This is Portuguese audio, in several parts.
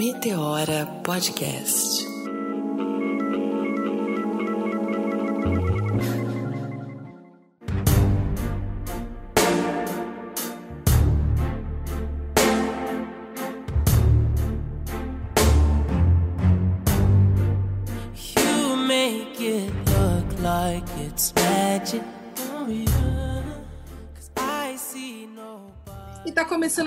Meteora Podcast.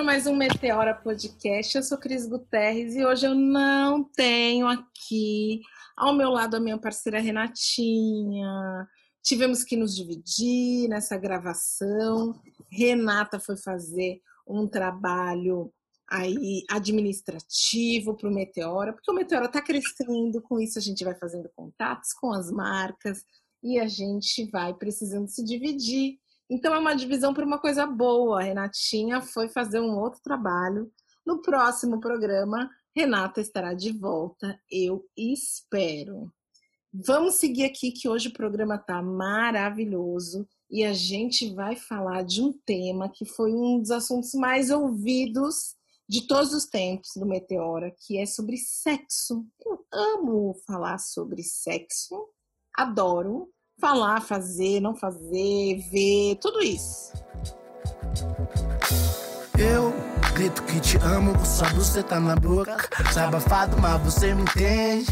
Começando mais um Meteora Podcast. Eu sou Cris Guterres e hoje eu não tenho aqui ao meu lado a minha parceira Renatinha. Tivemos que nos dividir nessa gravação. Renata foi fazer um trabalho aí administrativo para o Meteora, porque o Meteora está crescendo, com isso a gente vai fazendo contatos com as marcas e a gente vai precisando se dividir. Então é uma divisão por uma coisa boa. A Renatinha foi fazer um outro trabalho. No próximo programa, Renata estará de volta, eu espero. Vamos seguir aqui que hoje o programa tá maravilhoso e a gente vai falar de um tema que foi um dos assuntos mais ouvidos de todos os tempos do Meteora, que é sobre sexo. Eu amo falar sobre sexo, adoro falar, fazer, não fazer, ver, tudo isso. Eu grito que te amo, só você tá na boca. Sai abafado, mas você me entende.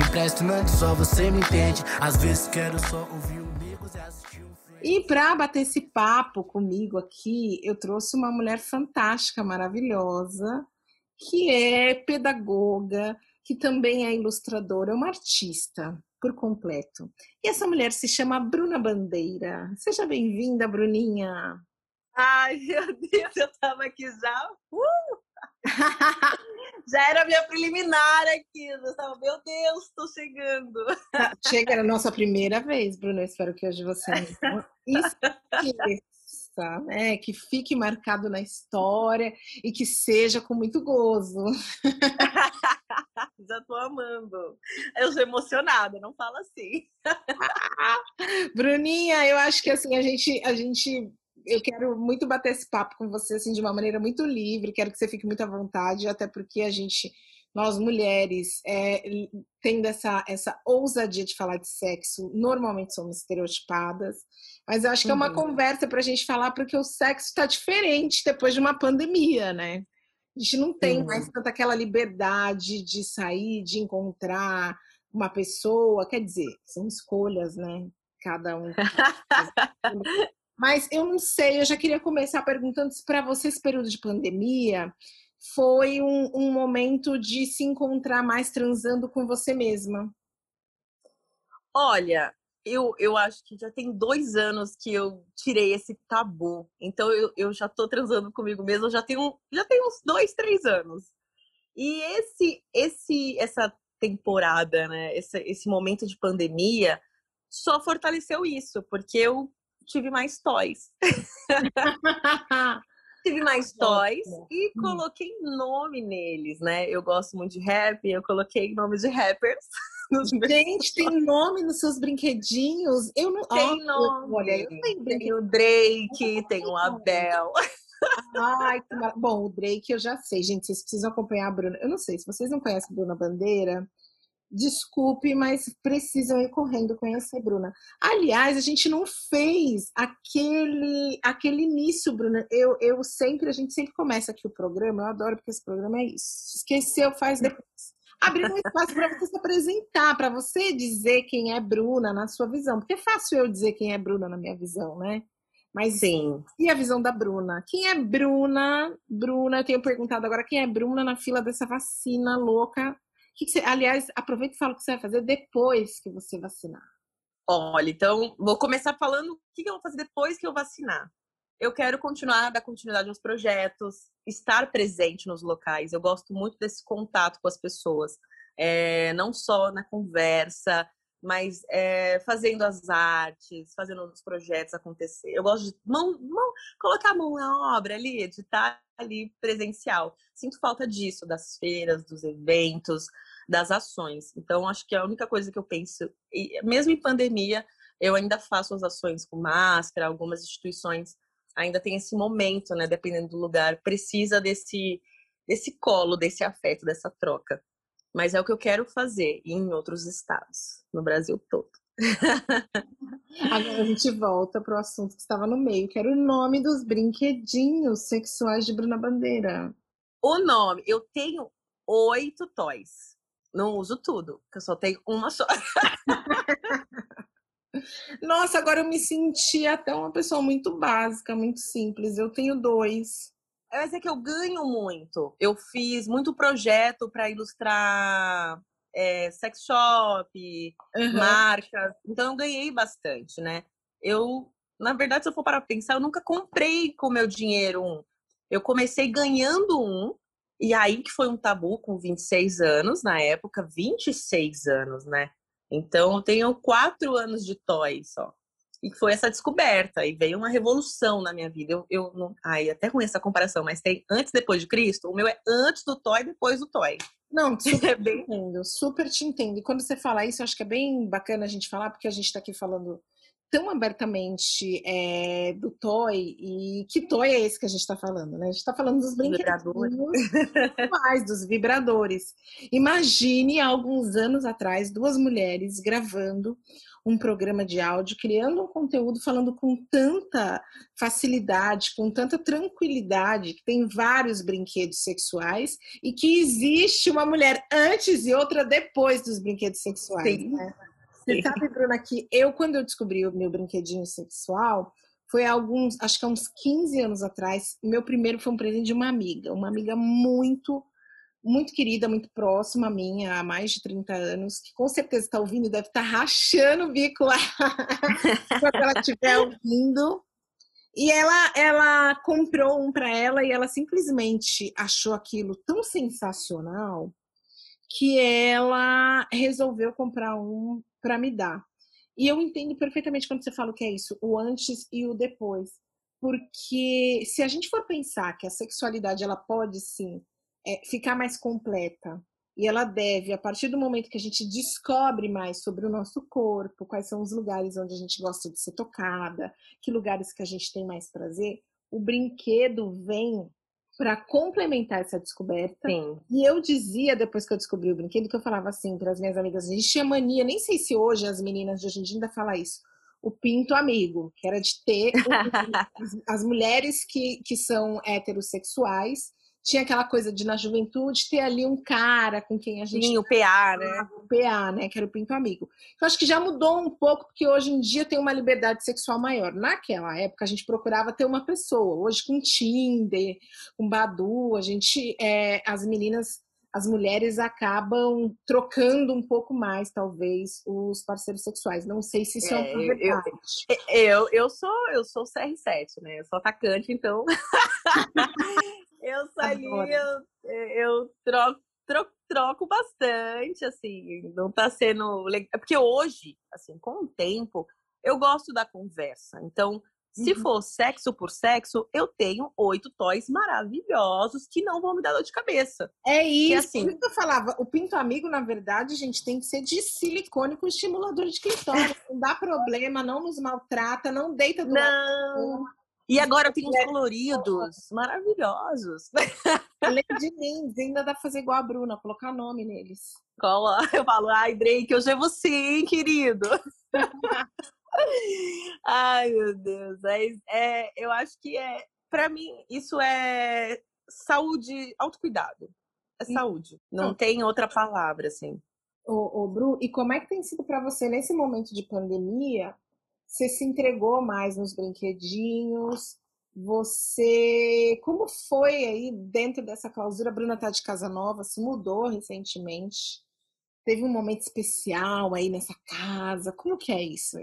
Impressionante, só você me entende. Às vezes quero só ouvir amigos e assistir um. E para bater esse papo comigo aqui, eu trouxe uma mulher fantástica, maravilhosa, que é pedagoga, que também é ilustradora, é uma artista por completo. E essa mulher se chama Bruna Bandeira. Seja bem-vinda, Bruninha. Ai, meu Deus, eu tava aqui já. Uh! já era minha preliminar aqui. Eu meu Deus, tô chegando. Chega a nossa primeira vez, Bruna. Eu espero que hoje você não esqueça, né? Que fique marcado na história e que seja com muito gozo. já tô amando. Eu sou emocionada, não fala assim. Bruninha, eu acho que assim a gente, a gente, eu quero muito bater esse papo com você assim de uma maneira muito livre. Quero que você fique muito à vontade, até porque a gente, nós mulheres, é, tendo essa essa ousadia de falar de sexo, normalmente somos estereotipadas. Mas eu acho que é uma Uhum. conversa para a gente falar porque o sexo está diferente depois de uma pandemia, né? A gente não tem mais tanta aquela liberdade de sair, de encontrar uma pessoa. Quer dizer, são escolhas, né? Cada um. Mas eu não sei, eu já queria começar perguntando se para você esse período de pandemia foi um, um momento de se encontrar mais transando com você mesma. Olha, eu, eu acho que já tem dois anos que eu tirei esse tabu. Então eu, eu já tô transando comigo mesma, já um, já tem uns dois, três anos. E esse, esse, essa temporada, né? Esse, esse momento de pandemia só fortaleceu isso, porque eu tive mais toys. tive mais toys e Hum. coloquei nome neles, né? Eu gosto muito de rap, eu coloquei nome de rappers Gente, tem nome nos seus brinquedinhos? Eu não Tem Ah, nome. Olha, eu tenho Tem o Drake, tem o Abel. Ai, que mar... Bom, o Drake eu já sei, gente. Vocês precisam acompanhar a Bruna. Eu não sei, se vocês não conhecem a Bruna Bandeira, desculpe, mas precisam ir correndo conhecer a Bruna. Aliás, a gente não fez aquele, aquele início, Bruna. Eu, eu sempre, a gente sempre começa aqui o programa, eu adoro porque esse programa é isso. Esqueceu, faz depois. Abrir um espaço para você se apresentar, para você dizer quem é Bruna na sua visão. Porque é fácil eu dizer quem é Bruna na minha visão, né? Mas Sim. e a visão da Bruna? Quem é Bruna? Bruna, eu tenho perguntado agora quem é Bruna na fila dessa vacina louca. Que que você, aliás, aproveita e fala o que você vai fazer depois que você vacinar. Olha, então vou começar falando o que eu vou fazer depois que eu vacinar. Eu quero continuar, dar continuidade aos projetos, estar presente nos locais. Eu gosto muito desse contato com as pessoas, é, não só na conversa, mas é, fazendo as artes, fazendo os projetos acontecer. Eu gosto de mão, mão, colocar a mão na obra ali, de estar ali presencial. Sinto falta disso, das feiras, dos eventos, das ações. Então, acho que a única coisa que eu penso, e mesmo em pandemia, eu ainda faço as ações com máscara, algumas instituições ainda tem esse momento, né, dependendo do lugar, precisa desse desse colo, desse afeto, dessa troca. Mas é o que eu quero fazer em outros estados, no Brasil todo. Agora a gente volta para o assunto que estava no meio, que era o nome dos brinquedinhos sexuais de Bruna Bandeira. O nome, eu tenho oito toys. Não uso tudo, porque eu só tenho uma só. Nossa, agora eu me senti até uma pessoa muito básica, muito simples. Eu tenho dois. Mas é que eu ganho muito. Eu fiz muito projeto para ilustrar é, sex shop, uhum. marcas. Então eu ganhei bastante, né? Eu, na verdade, se eu for para pensar, eu nunca comprei com meu dinheiro um. Eu comecei ganhando um, e aí que foi um tabu com 26 anos, na época, 26 anos, né? Então eu tenho quatro anos de toy só. E foi essa descoberta, e veio uma revolução na minha vida. Eu, eu não. Ai, até com essa comparação, mas tem antes e depois de Cristo. O meu é antes do toy, depois do toy. Não, super é bem... te entendo, super te entendo. E quando você fala isso, eu acho que é bem bacana a gente falar, porque a gente está aqui falando tão abertamente é, do toy, e que toy é esse que a gente está falando, né? A gente está falando dos brinquedos mais, dos vibradores. Imagine, há alguns anos atrás, duas mulheres gravando um programa de áudio, criando um conteúdo falando com tanta facilidade, com tanta tranquilidade, que tem vários brinquedos sexuais e que existe uma mulher antes e outra depois dos brinquedos sexuais. Sim. Né? Você sabe, Bruna, que eu, quando eu descobri o meu brinquedinho sexual, foi alguns, acho que há uns 15 anos atrás, meu primeiro foi um presente de uma amiga, uma amiga muito muito querida, muito próxima minha, há mais de 30 anos, que com certeza está ouvindo, deve estar tá rachando o bico lá quando ela estiver ouvindo. E ela, ela comprou um para ela e ela simplesmente achou aquilo tão sensacional que ela resolveu comprar um para me dar. E eu entendo perfeitamente quando você fala o que é isso, o antes e o depois. Porque se a gente for pensar que a sexualidade ela pode sim é, ficar mais completa. E ela deve, a partir do momento que a gente descobre mais sobre o nosso corpo, quais são os lugares onde a gente gosta de ser tocada, que lugares que a gente tem mais prazer, o brinquedo vem para complementar essa descoberta. Sim. E eu dizia, depois que eu descobri o brinquedo, que eu falava assim para as minhas amigas, a gente tinha mania, nem sei se hoje as meninas de hoje em dia ainda falam isso, o pinto amigo, que era de ter as mulheres que, que são heterossexuais tinha aquela coisa de na juventude ter ali um cara com quem a gente. Sim, o PA, né? O PA, né? Que era o Pinto Amigo. Eu acho que já mudou um pouco, porque hoje em dia tem uma liberdade sexual maior. Naquela época a gente procurava ter uma pessoa. Hoje com Tinder, com Badu, a gente. É, as meninas. As mulheres acabam trocando um pouco mais, talvez, os parceiros sexuais. Não sei se isso é, é verdade. Eu, eu, eu, sou eu sou CR7, né? Eu sou atacante, então Eu saí, eu, eu troco, troco, troco bastante, assim, não tá sendo legal. É porque hoje, assim, com o tempo, eu gosto da conversa. Então, se uhum. for sexo por sexo, eu tenho oito toys maravilhosos que não vão me dar dor de cabeça. É isso. Que, assim, que eu falava, o pinto amigo, na verdade, gente, tem que ser de silicone com estimulador de clitóris. não dá problema, não nos maltrata, não deita do Não. Lado. E agora tenho uns coloridos maravilhosos. Além de names, ainda dá pra fazer igual a Bruna, colocar nome neles. Cola. Eu falo, ai, Drake, hoje é você, hein, querido? ai, meu Deus. É, é, eu acho que é, pra mim, isso é saúde, autocuidado. É saúde. Não tem outra palavra, assim. Ô, ô, Bru, e como é que tem sido para você nesse momento de pandemia você se entregou mais nos brinquedinhos. Você, como foi aí dentro dessa clausura? A Bruna tá de casa nova, se mudou recentemente. Teve um momento especial aí nessa casa. Como que é isso?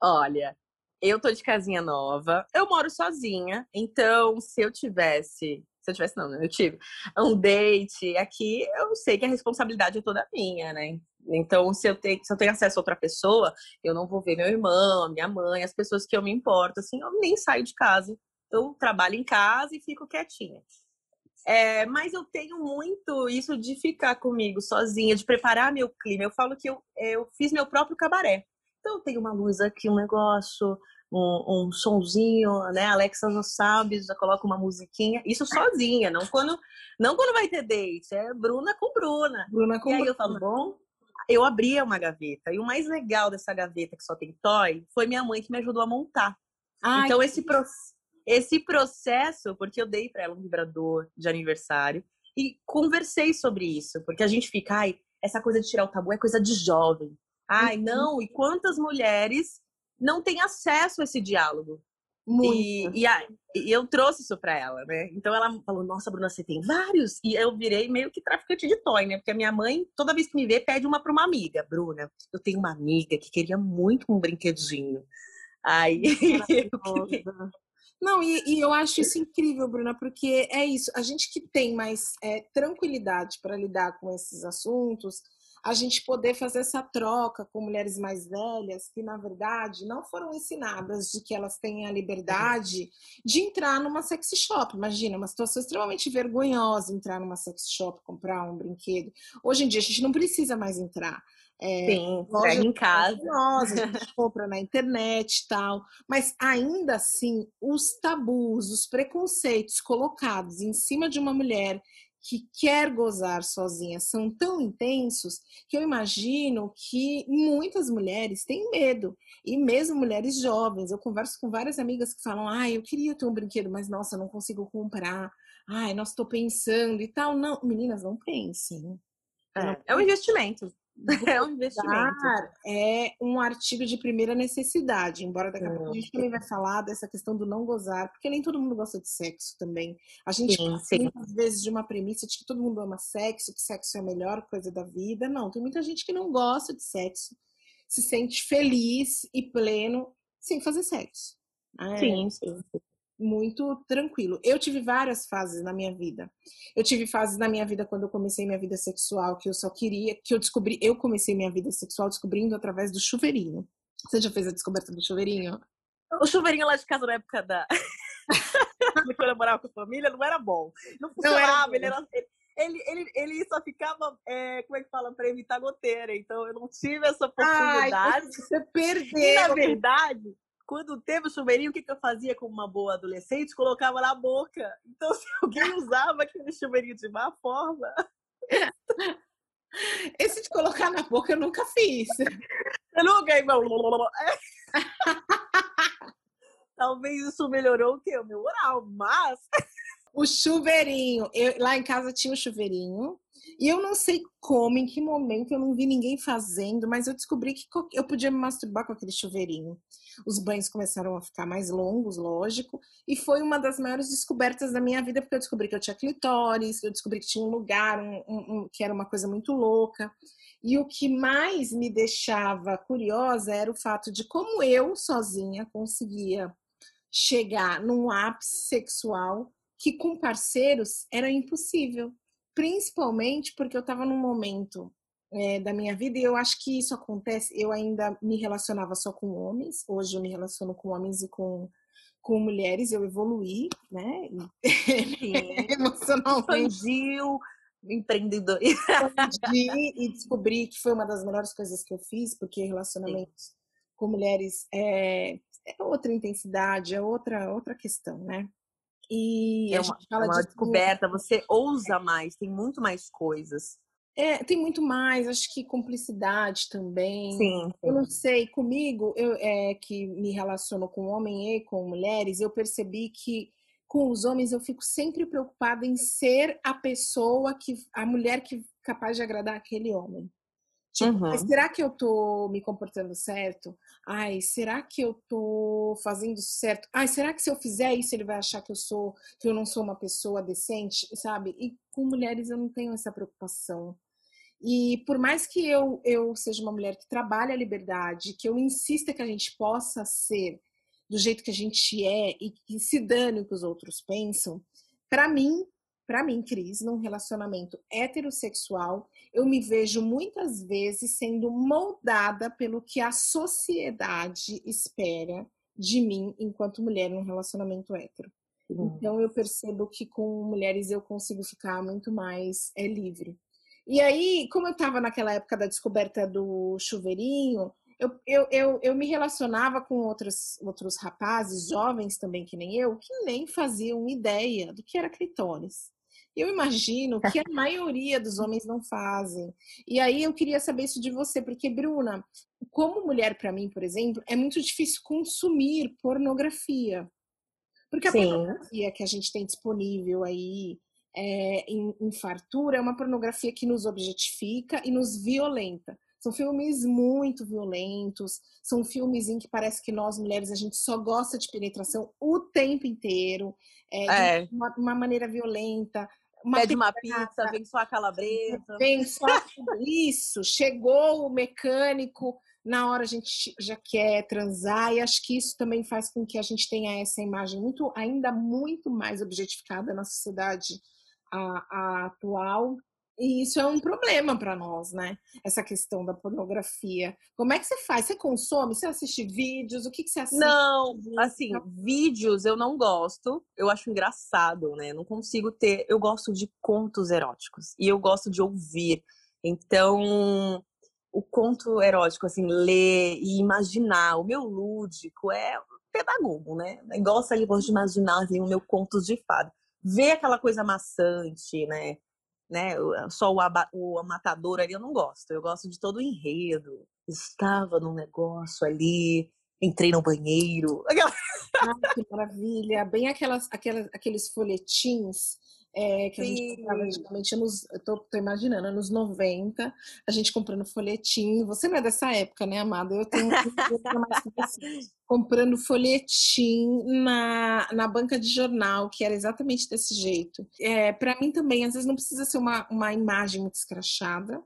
Olha, eu tô de casinha nova. Eu moro sozinha, então se eu tivesse se eu tivesse, não, né? Eu tive um date aqui, eu sei que a responsabilidade é toda minha, né? Então, se eu, tenho, se eu tenho acesso a outra pessoa, eu não vou ver meu irmão, minha mãe, as pessoas que eu me importo, assim, eu nem saio de casa. Eu trabalho em casa e fico quietinha. É, mas eu tenho muito isso de ficar comigo sozinha, de preparar meu clima. Eu falo que eu, eu fiz meu próprio cabaré. Então, eu tenho uma luz aqui, um negócio, um, um sonzinho, né? Alexa já sabe, já coloca uma musiquinha. Isso sozinha, não quando, não quando vai ter date. É Bruna com Bruna. Bruna com e aí Bruna. eu falo, bom, eu abria uma gaveta. E o mais legal dessa gaveta que só tem toy foi minha mãe que me ajudou a montar. Ai, então esse, pro, esse processo, porque eu dei para ela um vibrador de aniversário e conversei sobre isso, porque a gente fica, ai, essa coisa de tirar o tabu é coisa de jovem. Ai, Uhum. não, e quantas mulheres não têm acesso a esse diálogo? muito. E, e, a- e eu trouxe isso pra ela, né? Então ela falou: Nossa, Bruna, você tem vários? E eu virei meio que traficante de toy, né? Porque a minha mãe, toda vez que me vê, pede uma pra uma amiga. Bruna, eu tenho uma amiga que queria muito um brinquedinho. Aí Não, e, e eu acho isso incrível, Bruna, porque é isso. A gente que tem mais é, tranquilidade para lidar com esses assuntos, a gente poder fazer essa troca com mulheres mais velhas que, na verdade, não foram ensinadas de que elas têm a liberdade de entrar numa sex shop. Imagina, uma situação extremamente vergonhosa entrar numa sex shop, comprar um brinquedo. Hoje em dia, a gente não precisa mais entrar. É, Sim, loja em casa. Nós, a gente compra na internet e tal, mas ainda assim, os tabus, os preconceitos colocados em cima de uma mulher que quer gozar sozinha são tão intensos que eu imagino que muitas mulheres têm medo, e mesmo mulheres jovens. Eu converso com várias amigas que falam: ah, eu queria ter um brinquedo, mas nossa, não consigo comprar. Ai, nossa, estou pensando e tal. Não, meninas, não pensem. É, é um investimento. É um investimento. É um artigo de primeira necessidade, embora daqui a pouco a gente também vai falar dessa questão do não gozar, porque nem todo mundo gosta de sexo também. A gente Sim, parte sim. muitas vezes de uma premissa de que todo mundo ama sexo, que sexo é a melhor coisa da vida. Não, tem muita gente que não gosta de sexo, se sente feliz e pleno sem fazer sexo. É, Sim, sim. Muito tranquilo. Eu tive várias fases na minha vida. Eu tive fases na minha vida quando eu comecei minha vida sexual que eu só queria, que eu descobri, eu comecei minha vida sexual descobrindo através do chuveirinho. Você já fez a descoberta do chuveirinho? O chuveirinho lá de casa na época da. Quando eu morava com a família, não era bom. Não funcionava. bom. ele, era... ele, ele, ele só ficava, é, como é que fala, para evitar goteira. Então eu não tive essa oportunidade. Ai, você e na perdeu. verdade, quando teve o chuveirinho, o que, que eu fazia como uma boa adolescente? Colocava na boca. Então, se alguém usava aquele chuveirinho de má forma, Esse de colocar na boca eu nunca fiz. eu nunca. Talvez isso melhorou o quê? O meu oral, mas. O chuveirinho. Eu- lá em casa tinha o chuveirinho. E eu não sei como, em que momento, eu não vi ninguém fazendo, mas eu descobri que eu podia me masturbar com aquele chuveirinho. Os banhos começaram a ficar mais longos, lógico, e foi uma das maiores descobertas da minha vida, porque eu descobri que eu tinha clitóris, eu descobri que tinha um lugar um- um- um- que era uma coisa muito louca. E o que mais me deixava curiosa era o fato de como eu, sozinha, conseguia chegar num ápice sexual que com parceiros era impossível. Principalmente porque eu estava num momento é, da minha vida e eu acho que isso acontece. Eu ainda me relacionava só com homens, hoje eu me relaciono com homens e com, com mulheres, eu evoluí, né? Sim. Emocionalmente Expandiu, empreendedor. expandir e descobri que foi uma das melhores coisas que eu fiz, porque relacionamentos com mulheres é, é outra intensidade, é outra, outra questão, né? E É a uma, gente fala é uma disso descoberta, você ousa mais, tem muito mais coisas. É, tem muito mais, acho que cumplicidade também. Sim, Eu não sei, comigo, eu é, que me relaciono com homem e com mulheres, eu percebi que com os homens eu fico sempre preocupada em ser a pessoa que, a mulher que capaz de agradar aquele homem. Tipo, Uhum. será que eu tô me comportando certo? Ai, será que eu tô fazendo certo? Ai, será que se eu fizer isso ele vai achar que eu sou, que eu não sou uma pessoa decente, sabe? E com mulheres eu não tenho essa preocupação. E por mais que eu, eu seja uma mulher que trabalha a liberdade, que eu insista que a gente possa ser do jeito que a gente é e que se dane o que os outros pensam, para mim, para mim, Cris, num relacionamento heterossexual, eu me vejo muitas vezes sendo moldada pelo que a sociedade espera de mim enquanto mulher num relacionamento hétero. Então eu percebo que com mulheres eu consigo ficar muito mais é, livre. E aí, como eu estava naquela época da descoberta do chuveirinho, eu, eu, eu, eu me relacionava com outros, outros rapazes, jovens também que nem eu, que nem faziam ideia do que era clitóris. Eu imagino que a maioria dos homens não fazem. E aí eu queria saber isso de você, porque, Bruna, como mulher, para mim, por exemplo, é muito difícil consumir pornografia. Porque a Sim. pornografia que a gente tem disponível aí é, em, em fartura é uma pornografia que nos objetifica e nos violenta. São filmes muito violentos, são filmes em que parece que nós mulheres a gente só gosta de penetração o tempo inteiro, é, é. de uma, uma, maneira violenta. Uma Pede uma pizza, vem só a calabresa. Vem só isso. Chegou o mecânico, na hora a gente já quer transar, e acho que isso também faz com que a gente tenha essa imagem muito, ainda muito mais objetificada na sociedade a, a atual. E isso é um problema para nós, né? Essa questão da pornografia. Como é que você faz? Você consome? Você assiste vídeos? O que, que você assiste? Não, assim, vídeos eu não gosto. Eu acho engraçado, né? Não consigo ter. Eu gosto de contos eróticos e eu gosto de ouvir. Então, o conto erótico, assim, ler e imaginar. O meu lúdico é pedagogo, né? Eu gosto ali, gosto de imaginar assim, o meu contos de fada. Ver aquela coisa maçante, né? Né? Só o, o matador ali eu não gosto. Eu gosto de todo o enredo. Estava num negócio ali, entrei no banheiro. Ai, que maravilha! Bem aquelas, aquelas, aqueles folhetins é, que Sim. a gente comprava antigamente, eu tô, tô, imaginando, anos 90, a gente comprando folhetim. Você não é dessa época, né, amada? Eu tenho comprando folhetim na, na banca de jornal, que era exatamente desse jeito. É, para mim também, às vezes não precisa ser uma, uma imagem muito escrachada,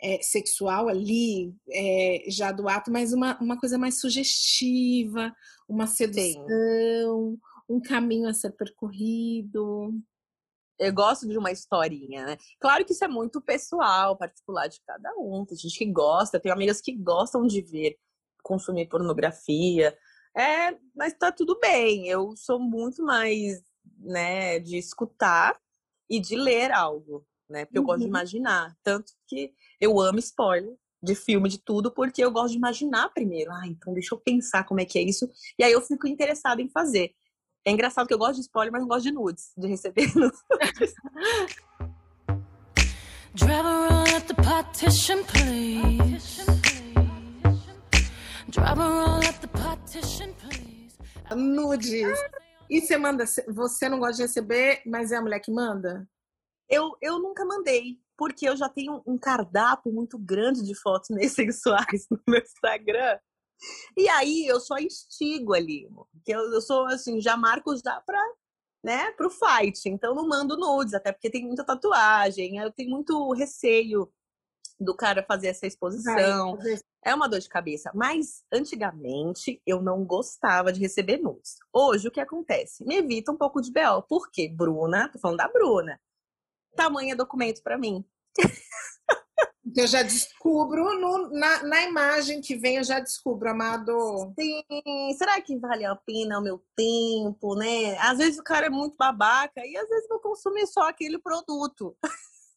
é, sexual ali, é, já do ato, mas uma, uma coisa mais sugestiva, uma sedução, Sim. um caminho a ser percorrido eu gosto de uma historinha, né? Claro que isso é muito pessoal, particular de cada um. Tem gente que gosta, tem amigas que gostam de ver, consumir pornografia. É, mas tá tudo bem. Eu sou muito mais, né, de escutar e de ler algo, né? Porque eu gosto de uhum. imaginar. Tanto que eu amo spoiler de filme, de tudo, porque eu gosto de imaginar primeiro. Ah, então deixa eu pensar como é que é isso. E aí eu fico interessada em fazer. É engraçado que eu gosto de spoiler, mas não gosto de nudes, de receber nudes. Drive around at the partition, please. Drive around at the partition, please. Nudes. E você manda, você não gosta de receber, mas é a mulher que manda? Eu, eu nunca mandei, porque eu já tenho um cardápio muito grande de fotos meio sensuais no meu Instagram. E aí eu só instigo ali, porque eu, eu sou assim, já marco já para né, pro fight, então não mando nudes, até porque tem muita tatuagem, eu tenho muito receio do cara fazer essa exposição. É uma dor de cabeça. Mas antigamente eu não gostava de receber nudes. Hoje o que acontece? Me evita um pouco de BO. Por quê? Bruna, tô falando da Bruna. Tamanho é documento para mim. Então, eu já descubro no, na, na, imagem que vem, eu já descubro, amado. Sim, será que vale a pena o meu tempo, né? Às vezes o cara é muito babaca e às vezes vou consumir só aquele produto.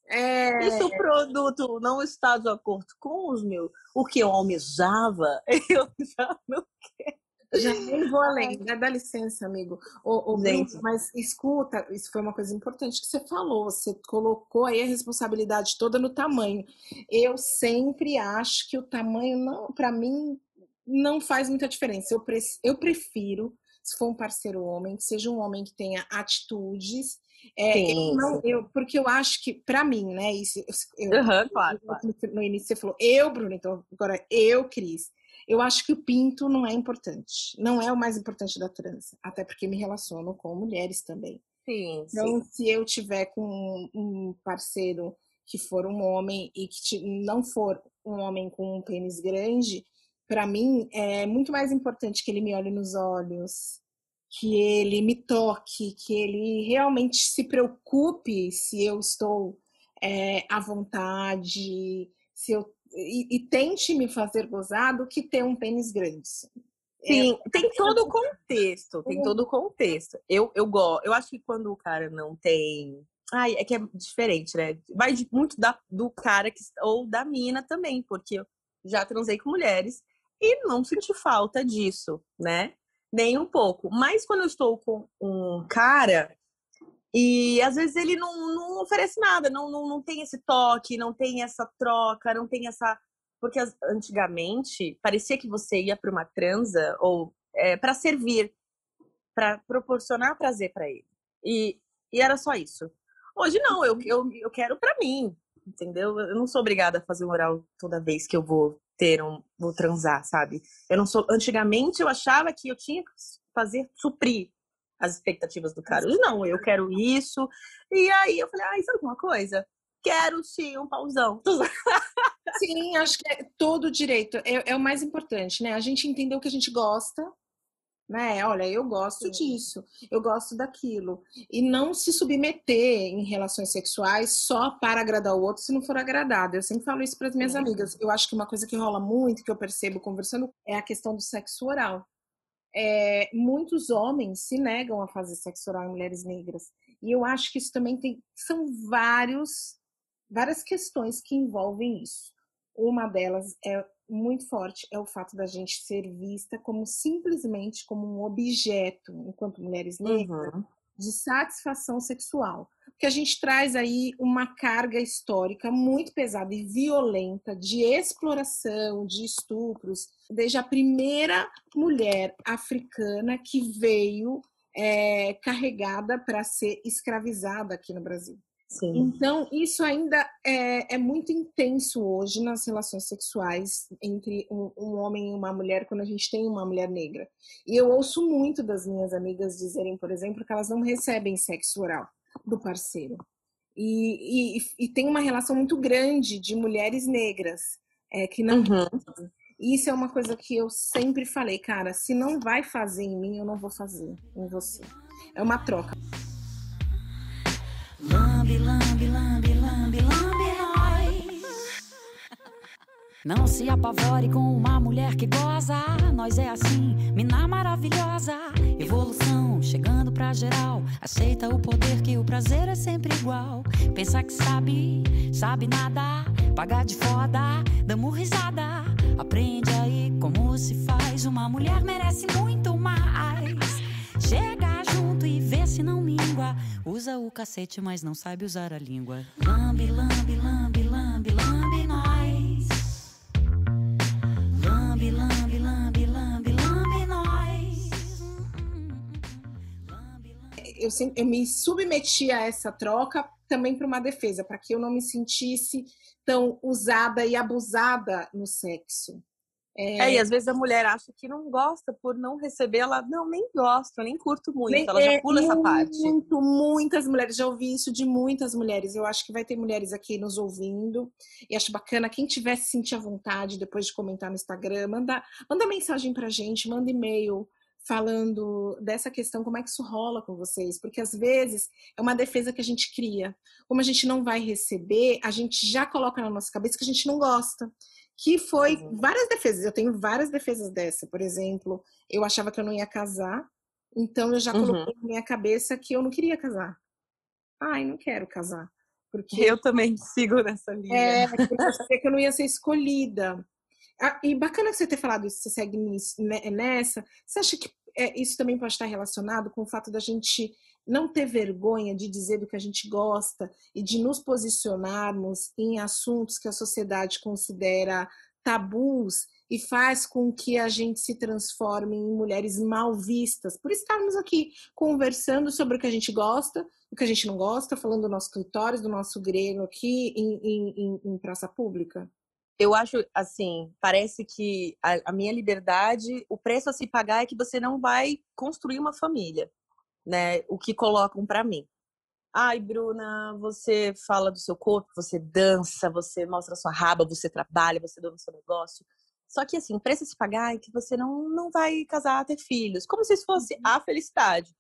É... E se o produto não está de acordo com os meus, o que eu almejava, eu já não quero. Já nem vou além, dá, dá licença, amigo. O Bruno, mas escuta, isso foi uma coisa importante que você falou. Você colocou aí a responsabilidade toda no tamanho. Eu sempre acho que o tamanho, não, para mim, não faz muita diferença. Eu, pre, eu prefiro, se for um parceiro homem, que seja um homem que tenha atitudes. É, eu não, eu, porque eu acho que, para mim, né? Isso, eu, uhum, claro, claro. No início você falou, eu, Bruno, então agora eu, Cris eu acho que o pinto não é importante. Não é o mais importante da transa. Até porque me relaciono com mulheres também. Sim, então, sim. se eu tiver com um parceiro que for um homem e que não for um homem com um pênis grande, para mim é muito mais importante que ele me olhe nos olhos, que ele me toque, que ele realmente se preocupe se eu estou é, à vontade, se eu e, e, tente me fazer gozar do que ter um pênis grande. Sim, é, tem todo o contexto, tem todo o contexto. Eu, eu gosto, eu acho que quando o cara não tem. Ai, é que é diferente, né? Vai muito da, do cara que, ou da mina também, porque eu já transei com mulheres E não senti falta disso, né? Nem um pouco. Mas quando eu estou com um cara e às vezes ele não, não oferece nada, não, não, não tem esse toque, não tem essa troca, não tem essa. Porque antigamente parecia que você ia para uma transa ou é, para servir, para proporcionar prazer para ele. E, e era só isso. Hoje não, eu, eu, eu quero para mim, entendeu? Eu não sou obrigada a fazer um oral toda vez que eu vou ter um, vou transar, sabe? Eu não sou. Antigamente eu achava que eu tinha que fazer suprir as expectativas do cara. Não, eu quero isso. E aí eu falei, ah, sabe alguma coisa? Quero sim um pauzão. Sim, acho que é todo direito. É, é, o mais importante, né? A gente entender o que a gente gosta, né? Olha, eu gosto sim. disso, eu gosto daquilo. E não se submeter em relações sexuais só para agradar o outro se não for agradado. Eu sempre falo isso para as minhas amigas. Eu acho que uma coisa que rola muito, que eu percebo conversando, é a questão do sexo oral é, muitos homens se negam a fazer sexo oral em mulheres negras. E eu acho que isso também tem. São vários, várias questões que envolvem isso. Uma delas é muito forte é o fato da gente ser vista como simplesmente como um objeto, enquanto mulheres negras, uhum. de satisfação sexual que a gente traz aí uma carga histórica muito pesada e violenta de exploração, de estupros, desde a primeira mulher africana que veio é, carregada para ser escravizada aqui no Brasil. Sim. Então, isso ainda é, é, muito intenso hoje nas relações sexuais entre um, um, homem e uma mulher, quando a gente tem uma mulher negra. E eu ouço muito das minhas amigas dizerem, por exemplo, que elas não recebem sexo oral do parceiro. E, e, e, tem uma relação muito grande de mulheres negras é, que não. Uhum. Isso é uma coisa que eu sempre falei, cara, se não vai fazer em mim, eu não vou fazer em você. É uma troca. Lambe, lambe, lambe, lambe, lambe nós. Não se apavore com uma mulher que goza. Nós é assim, mina maravilhosa. Evolução chegando pra geral. Aceita o poder que o prazer é sempre igual. Pensa que sabe, sabe nada. Paga de foda, damos risada. Aprende aí como se faz. Uma mulher merece muito mais. Chega junto e vê se não mingua. Usa o cacete, mas não sabe usar a língua. Lambe, lambe, lambe, Eu, eu me submeti a essa troca também para uma defesa, para que eu não me sentisse tão usada e abusada no sexo. É... é... e às vezes a mulher acha que não gosta por não receber, ela não, nem gosto, nem curto muito, nem, ela já é, pula essa parte. Muito, muitas mulheres, já ouvi isso de muitas mulheres. Eu acho que vai ter mulheres aqui nos ouvindo e acho bacana. Quem tiver se sentir à vontade depois de comentar no Instagram, manda, manda mensagem pra gente, manda e-mail falando dessa questão, como é que isso rola com vocês, porque às vezes é uma defesa que a gente cria. Como a gente não vai receber, a gente já coloca na nossa cabeça que a gente não gosta. Que foi uhum. várias defesas, eu tenho várias defesas dessa. Por exemplo, eu achava que eu não ia casar, então eu já uhum. coloquei na minha cabeça que eu não queria casar. Ai, não quero casar. Porque eu também sigo nessa linha. É, porque eu sabia que eu não ia ser escolhida. E bacana você ter falado isso, você segue nessa. Você acha que é, isso também pode estar relacionado com o fato da gente não ter vergonha de dizer do que a gente gosta e de nos posicionarmos em assuntos que a sociedade considera tabus e faz com que a gente se transforme em mulheres mal vistas, por estarmos aqui conversando sobre o que a gente gosta, o que a gente não gosta, falando do nosso clitóris, do nosso grego aqui em, em, em praça pública? Eu acho assim, parece que a, a, minha liberdade, o preço a se pagar é que você não vai construir uma família, né? O que colocam para mim. Ai, Bruna, você fala do seu corpo, você dança, você mostra a sua raba, você trabalha, você dona o seu negócio. Só que assim, o preço a se pagar é que você não, não vai casar, ter filhos, como se isso fosse uhum. a felicidade.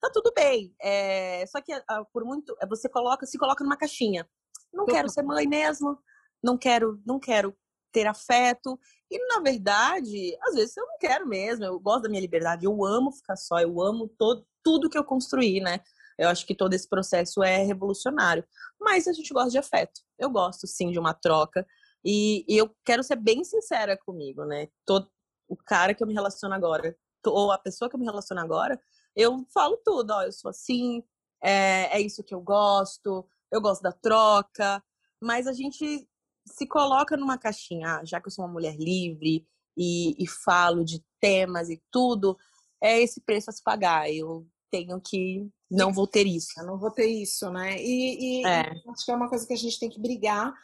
Tá tudo bem. É, só que por muito você coloca, se coloca numa caixinha. Não quero ser mãe mesmo não quero, não quero ter afeto. E na verdade, às vezes eu não quero mesmo, eu gosto da minha liberdade, eu amo ficar só, eu amo todo, tudo que eu construí, né? Eu acho que todo esse processo é revolucionário. Mas a gente gosta de afeto. Eu gosto sim de uma troca. E, e eu quero ser bem sincera comigo, né? Tô, o cara que eu me relaciono agora, ou a pessoa que eu me relaciono agora, eu falo tudo, ó, eu sou assim, é, é isso que eu gosto, eu gosto da troca, mas a gente se coloca numa caixinha, ah, já que eu sou uma mulher livre e, e falo de temas e tudo, é esse preço a se pagar. Eu tenho que não vou ter isso. Eu não vou ter isso, né? E, e é. acho que é uma coisa que a gente tem que brigar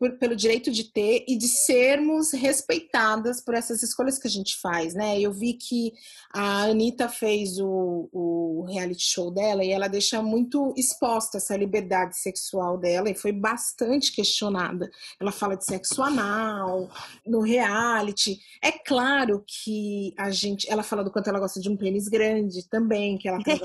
por, pelo direito de ter e de sermos respeitadas por essas escolhas que a gente faz, né? Eu vi que a Anitta fez o, o reality show dela e ela deixa muito exposta essa liberdade sexual dela e foi bastante questionada. Ela fala de sexo anal no reality. É claro que a gente, ela fala do quanto ela gosta de um pênis grande também, que ela tem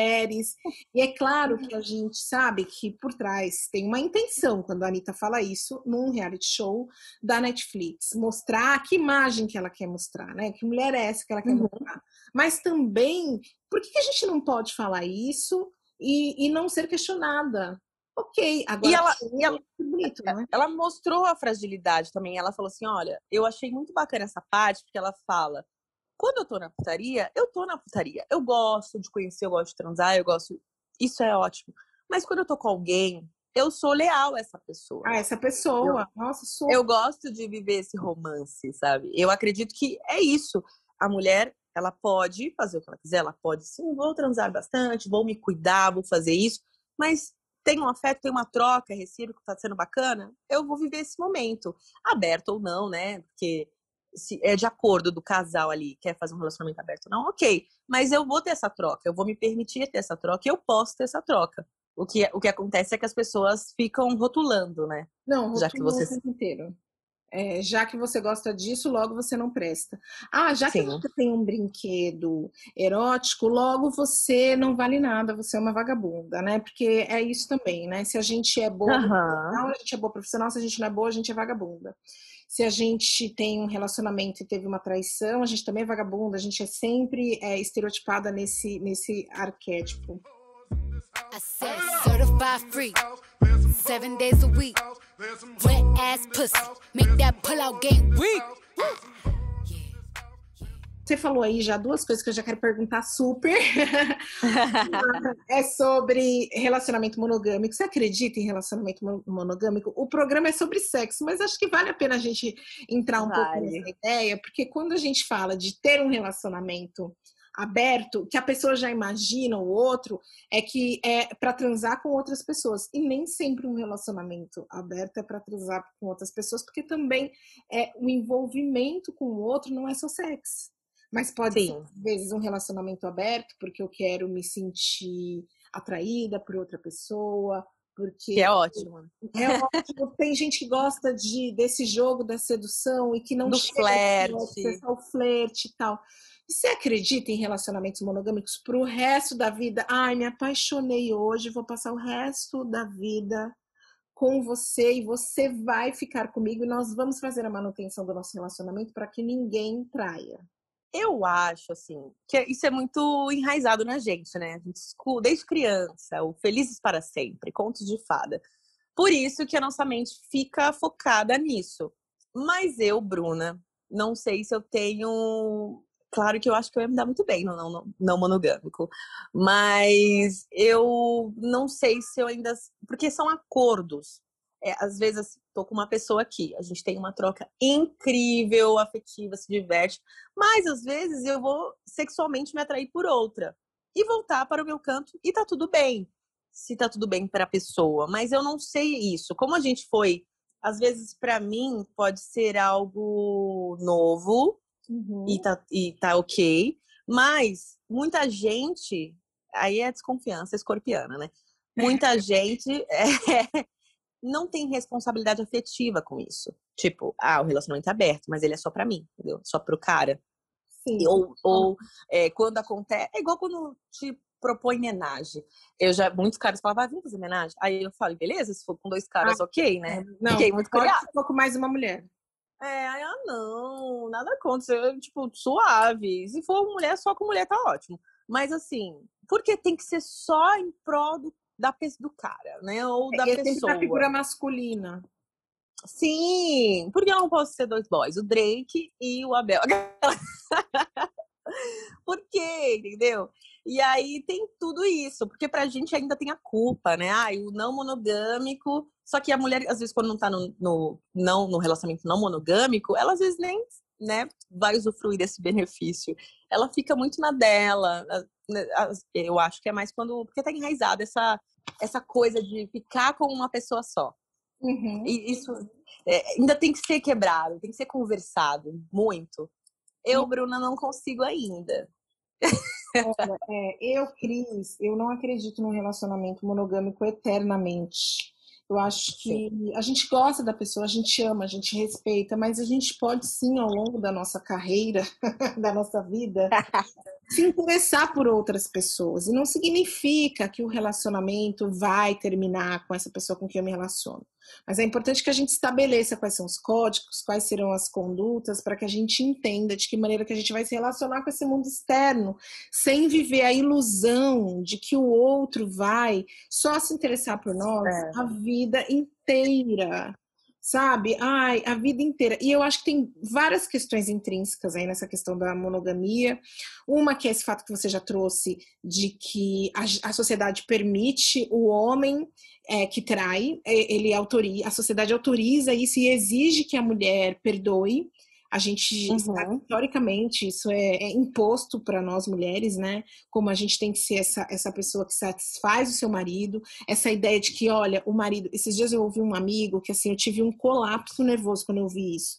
mulheres. E é claro que a gente sabe que por trás tem uma intenção quando a Anitta fala isso num reality show da Netflix, mostrar que imagem que ela quer mostrar, né? Que mulher é essa que ela quer uhum. mostrar. Mas também, por que a gente não pode falar isso e, e não ser questionada? Ok, agora e ela, e ela, bonito, né? ela mostrou a fragilidade também. Ela falou assim: olha, eu achei muito bacana essa parte, porque ela fala. Quando eu tô na putaria, eu tô na putaria. Eu gosto de conhecer, eu gosto de transar, eu gosto. Isso é ótimo. Mas quando eu tô com alguém, eu sou leal a essa pessoa. Ah, essa pessoa. Eu, Nossa, sou. Eu gosto de viver esse romance, sabe? Eu acredito que é isso. A mulher, ela pode fazer o que ela quiser, ela pode sim, vou transar bastante, vou me cuidar, vou fazer isso, mas tem um afeto, tem uma troca recíproca, tá sendo bacana, eu vou viver esse momento, aberto ou não, né? Porque se é de acordo do casal ali, quer fazer um relacionamento aberto ou não, ok. Mas eu vou ter essa troca, eu vou me permitir ter essa troca e eu posso ter essa troca. O que, o que acontece é que as pessoas ficam rotulando, né? Não, já que você o tempo inteiro. É, já que você gosta disso, logo você não presta. Ah, já Sim. que você tem um brinquedo erótico, logo você não vale nada, você é uma vagabunda, né? Porque é isso também, né? Se a gente é boa uhum. profissional, a gente é boa profissional, se a gente não é boa, a gente é vagabunda. Se a gente tem um relacionamento e teve uma traição, a gente também é vagabunda, a gente é sempre é, estereotipada nesse, nesse arquétipo. I said certified free, seven days a week. Wet ass pussy, make that pull out game weak. Você falou aí já duas coisas que eu já quero perguntar super. é sobre relacionamento monogâmico. Você acredita em relacionamento monogâmico? O programa é sobre sexo, mas acho que vale a pena a gente entrar um vale. pouco nessa ideia, porque quando a gente fala de ter um relacionamento aberto, que a pessoa já imagina o outro, é que é para transar com outras pessoas. E nem sempre um relacionamento aberto é para transar com outras pessoas, porque também é o envolvimento com o outro não é só sexo. Mas pode Sim. ser, às vezes, um relacionamento aberto, porque eu quero me sentir atraída por outra pessoa, porque que é ótimo. É ótimo. Tem gente que gosta de desse jogo da sedução e que não do flerte, o flerte e tal. Você acredita em relacionamentos monogâmicos para o resto da vida? Ai, me apaixonei hoje, vou passar o resto da vida com você e você vai ficar comigo e nós vamos fazer a manutenção do nosso relacionamento para que ninguém traia. Eu acho, assim, que isso é muito enraizado na gente, né? A gente escuta desde criança, o Felizes para Sempre, contos de fada. Por isso que a nossa mente fica focada nisso. Mas eu, Bruna, não sei se eu tenho Claro que eu acho que eu ia me dar muito bem no não, não, não monogâmico. Mas eu não sei se eu ainda. Porque são acordos. É, às vezes estou com uma pessoa aqui, a gente tem uma troca incrível, afetiva, se diverte, mas às vezes eu vou sexualmente me atrair por outra e voltar para o meu canto e tá tudo bem, se tá tudo bem para a pessoa, mas eu não sei isso. Como a gente foi, às vezes para mim pode ser algo novo, uhum. e, tá, e tá ok. Mas muita gente, aí é desconfiança escorpiana, né? Muita gente é, não tem responsabilidade afetiva com isso. Tipo, ah, o relacionamento é aberto, mas ele é só para mim, entendeu? Só pro cara. Sim. Ou, ou é, quando acontece. É igual quando te propõe homenagem. Eu já, muitos caras falavam, ah, vamos fazer homenagem? Aí eu falo, beleza, se for com dois caras, ah, ok, né? É, não, Fiquei muito curiosa. Se for com mais uma mulher. É, aí, ah, não, nada contra, tipo, suave. Se for mulher, só com mulher tá ótimo. Mas assim, porque tem que ser só em prol do, da, do cara, né? Ou da é, pessoa. Tem a figura masculina. Sim, porque eu não posso ser dois boys, o Drake e o Abel. Por quê? Entendeu? E aí tem tudo isso, porque pra gente ainda tem a culpa, né? Ah, o não monogâmico. Só que a mulher, às vezes, quando não tá no, no, não, no relacionamento não monogâmico, ela às vezes nem né, vai usufruir desse benefício. Ela fica muito na dela. Né, eu acho que é mais quando. Porque tá enraizada essa, essa coisa de ficar com uma pessoa só. Uhum. E isso é, ainda tem que ser quebrado, tem que ser conversado muito. Eu, Bruna, não consigo ainda. Olha, é, eu, Cris, eu não acredito num relacionamento monogâmico eternamente. Eu acho que sim. a gente gosta da pessoa, a gente ama, a gente respeita, mas a gente pode sim, ao longo da nossa carreira, da nossa vida, se interessar por outras pessoas. E não significa que o relacionamento vai terminar com essa pessoa com quem eu me relaciono. Mas é importante que a gente estabeleça quais são os códigos, quais serão as condutas, para que a gente entenda de que maneira que a gente vai se relacionar com esse mundo externo, sem viver a ilusão de que o outro vai só se interessar por nós é. a vida inteira sabe? Ai, a vida inteira. E eu acho que tem várias questões intrínsecas aí nessa questão da monogamia. Uma que é esse fato que você já trouxe de que a, a sociedade permite o homem é, que trai, é, ele autoriza, a sociedade autoriza isso e exige que a mulher perdoe. A gente, uhum. teoricamente, isso é, é imposto para nós mulheres, né? Como a gente tem que ser essa, essa pessoa que satisfaz o seu marido, essa ideia de que, olha, o marido. Esses dias eu ouvi um amigo que, assim, eu tive um colapso nervoso quando eu vi isso.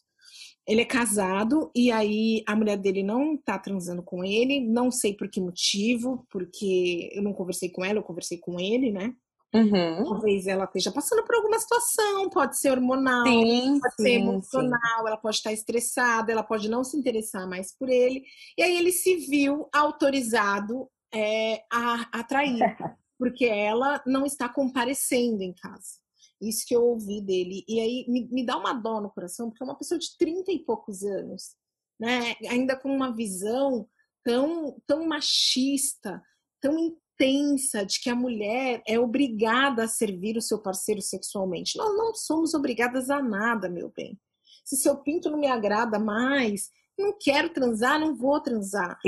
Ele é casado e aí a mulher dele não tá transando com ele, não sei por que motivo, porque eu não conversei com ela, eu conversei com ele, né? Uhum. Talvez ela esteja passando por alguma situação, pode ser hormonal, sim, pode sim, ser emocional, sim. ela pode estar estressada, ela pode não se interessar mais por ele. E aí ele se viu autorizado é, a, a trair, porque ela não está comparecendo em casa. Isso que eu ouvi dele. E aí me, me dá uma dó no coração, porque é uma pessoa de 30 e poucos anos, né? Ainda com uma visão tão, tão machista, tão intensa de que a mulher é obrigada a servir o seu parceiro sexualmente. Nós não somos obrigadas a nada, meu bem. Se seu pinto não me agrada mais, não quero transar, não vou transar.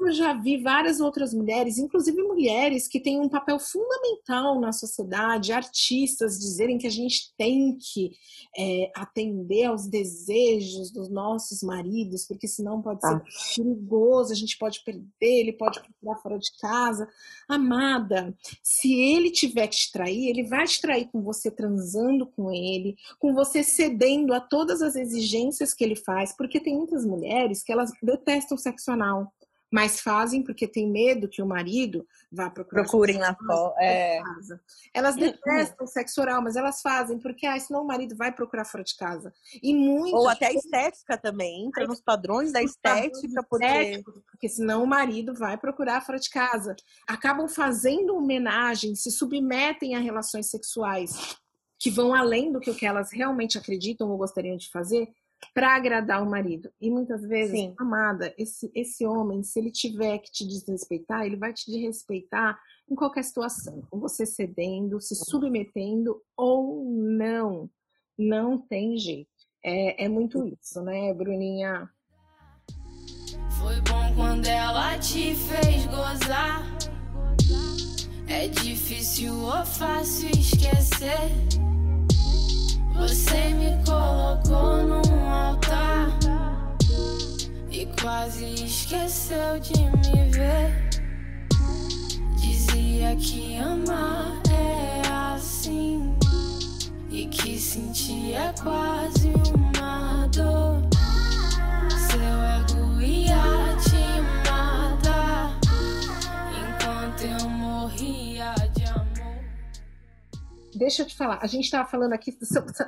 Eu já vi várias outras mulheres, inclusive mulheres que têm um papel fundamental na sociedade, artistas, dizerem que a gente tem que é, atender aos desejos dos nossos maridos, porque senão pode ser ah. perigoso, a gente pode perder, ele pode ficar fora de casa. Amada, se ele tiver que te trair, ele vai te trair com você transando com ele, com você cedendo a todas as exigências que ele faz, porque tem muitas mulheres mulheres que elas detestam sexo anal, mas fazem porque tem medo que o marido vá procurar. Procurem fora. É. Elas detestam sexo oral, mas elas fazem porque ah, senão o marido vai procurar fora de casa. E muito. Ou até a estética também, entra nos padrões da estética, porque... porque senão o marido vai procurar fora de casa. Acabam fazendo homenagem, se submetem a relações sexuais que vão além do que elas realmente acreditam ou gostariam de fazer, para agradar o marido. E muitas vezes, Sim. amada, esse, esse homem, se ele tiver que te desrespeitar, ele vai te desrespeitar em qualquer situação, com você cedendo, se submetendo ou não. Não tem jeito. É, é muito isso, né, Bruninha? Foi bom quando ela te fez gozar. É difícil ou fácil esquecer. Você me colocou num altar e quase esqueceu de me ver. Dizia que amar é assim e que sentir é quase uma dor. Deixa eu te falar, a gente estava falando aqui,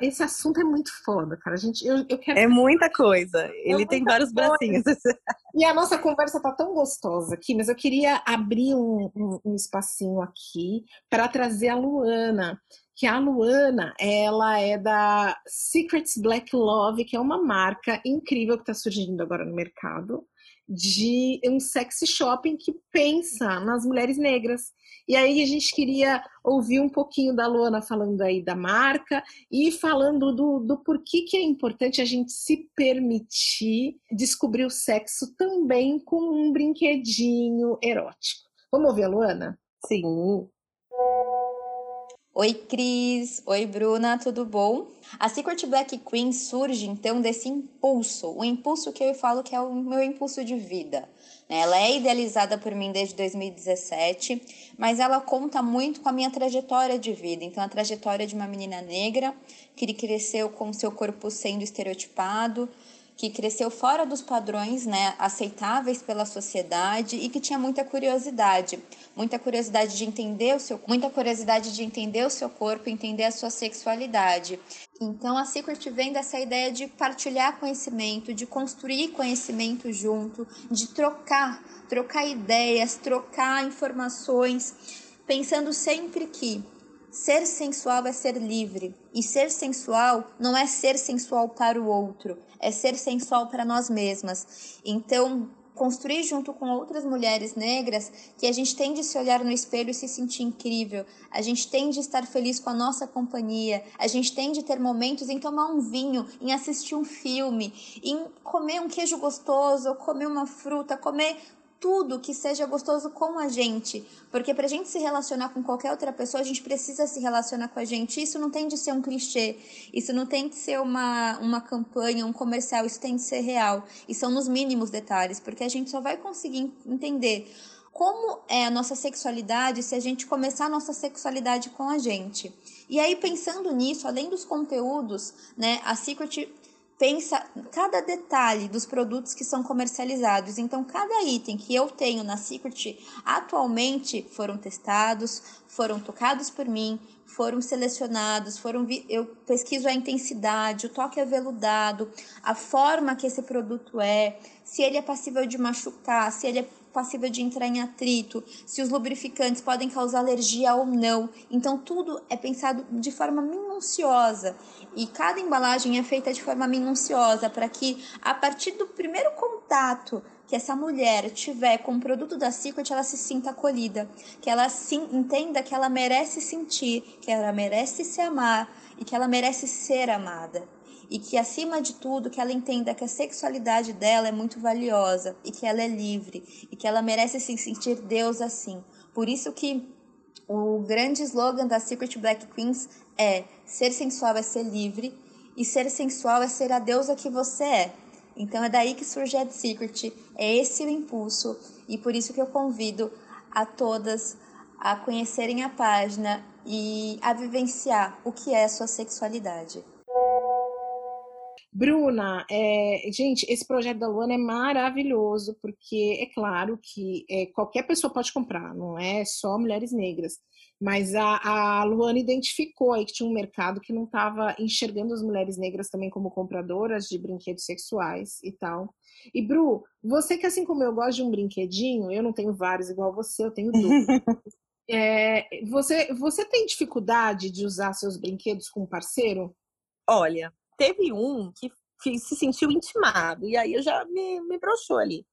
esse assunto é muito foda, cara. A gente, eu, eu quero... É muita coisa. Ele é tem vários coisa. bracinhos. E a nossa conversa tá tão gostosa aqui, mas eu queria abrir um, um, um espacinho aqui para trazer a Luana. Que a Luana, ela é da Secrets Black Love, que é uma marca incrível que está surgindo agora no mercado de um sexy shopping que pensa nas mulheres negras. E aí a gente queria ouvir um pouquinho da Luana falando aí da marca e falando do, do porquê que é importante a gente se permitir descobrir o sexo também com um brinquedinho erótico. Vamos ouvir a Luana? Sim. Oi, Cris. Oi, Bruna. Tudo bom? A Secret Black Queen surge então desse impulso, o impulso que eu falo que é o meu impulso de vida. Né? Ela é idealizada por mim desde 2017, mas ela conta muito com a minha trajetória de vida. Então, a trajetória de uma menina negra que cresceu com seu corpo sendo estereotipado, que cresceu fora dos padrões né, aceitáveis pela sociedade e que tinha muita curiosidade, muita curiosidade de entender o seu, muita curiosidade de entender o seu corpo, entender a sua sexualidade. Então a Secret vem dessa ideia de partilhar conhecimento, de construir conhecimento junto, de trocar, trocar ideias, trocar informações, pensando sempre que Ser sensual é ser livre, e ser sensual não é ser sensual para o outro, é ser sensual para nós mesmas. Então, construir junto com outras mulheres negras que a gente tem de se olhar no espelho e se sentir incrível, a gente tem de estar feliz com a nossa companhia, a gente tem de ter momentos em tomar um vinho, em assistir um filme, em comer um queijo gostoso, comer uma fruta, comer tudo que seja gostoso com a gente. Porque para a gente se relacionar com qualquer outra pessoa, a gente precisa se relacionar com a gente. Isso não tem de ser um clichê, isso não tem de ser uma, uma campanha, um comercial, isso tem de ser real. E são nos mínimos detalhes, porque a gente só vai conseguir entender como é a nossa sexualidade se a gente começar a nossa sexualidade com a gente. E aí, pensando nisso, além dos conteúdos, né, a Secret pensa cada detalhe dos produtos que são comercializados. Então, cada item que eu tenho na Secret atualmente foram testados, foram tocados por mim, foram selecionados, foram eu pesquiso a intensidade, o toque aveludado, a forma que esse produto é, se ele é passível de machucar, se ele é passível de entrar em atrito, se os lubrificantes podem causar alergia ou não. Então tudo é pensado de forma minuciosa e cada embalagem é feita de forma minuciosa para que a partir do primeiro contato que essa mulher tiver com o produto da Secret, ela se sinta acolhida, que ela sim, entenda que ela merece sentir, que ela merece se amar e que ela merece ser amada. E que acima de tudo, que ela entenda que a sexualidade dela é muito valiosa e que ela é livre e que ela merece se sentir Deus assim. Por isso que o grande slogan da Secret Black Queens é ser sensual é ser livre e ser sensual é ser a deusa que você é. Então é daí que surge a Secret, é esse o impulso e por isso que eu convido a todas a conhecerem a página e a vivenciar o que é sua sexualidade. Bruna, é, gente, esse projeto da Luana é maravilhoso, porque é claro que é, qualquer pessoa pode comprar, não é só mulheres negras. Mas a, a Luana identificou aí que tinha um mercado que não estava enxergando as mulheres negras também como compradoras de brinquedos sexuais e tal. E Bru, você que assim como eu gosto de um brinquedinho, eu não tenho vários igual você, eu tenho dois. é, você, você tem dificuldade de usar seus brinquedos com um parceiro? Olha, teve um que, se sentiu intimado, e aí eu já me, me broxou ali.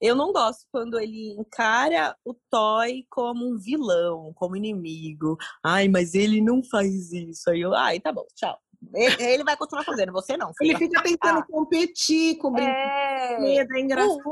Eu não gosto quando ele encara o Toy como um vilão, como inimigo. Ai, mas ele não faz isso. Aí eu, ai, tá bom, tchau. Ele vai continuar fazendo, você não. Ele fica tentando ah. competir com o é, é engraçado.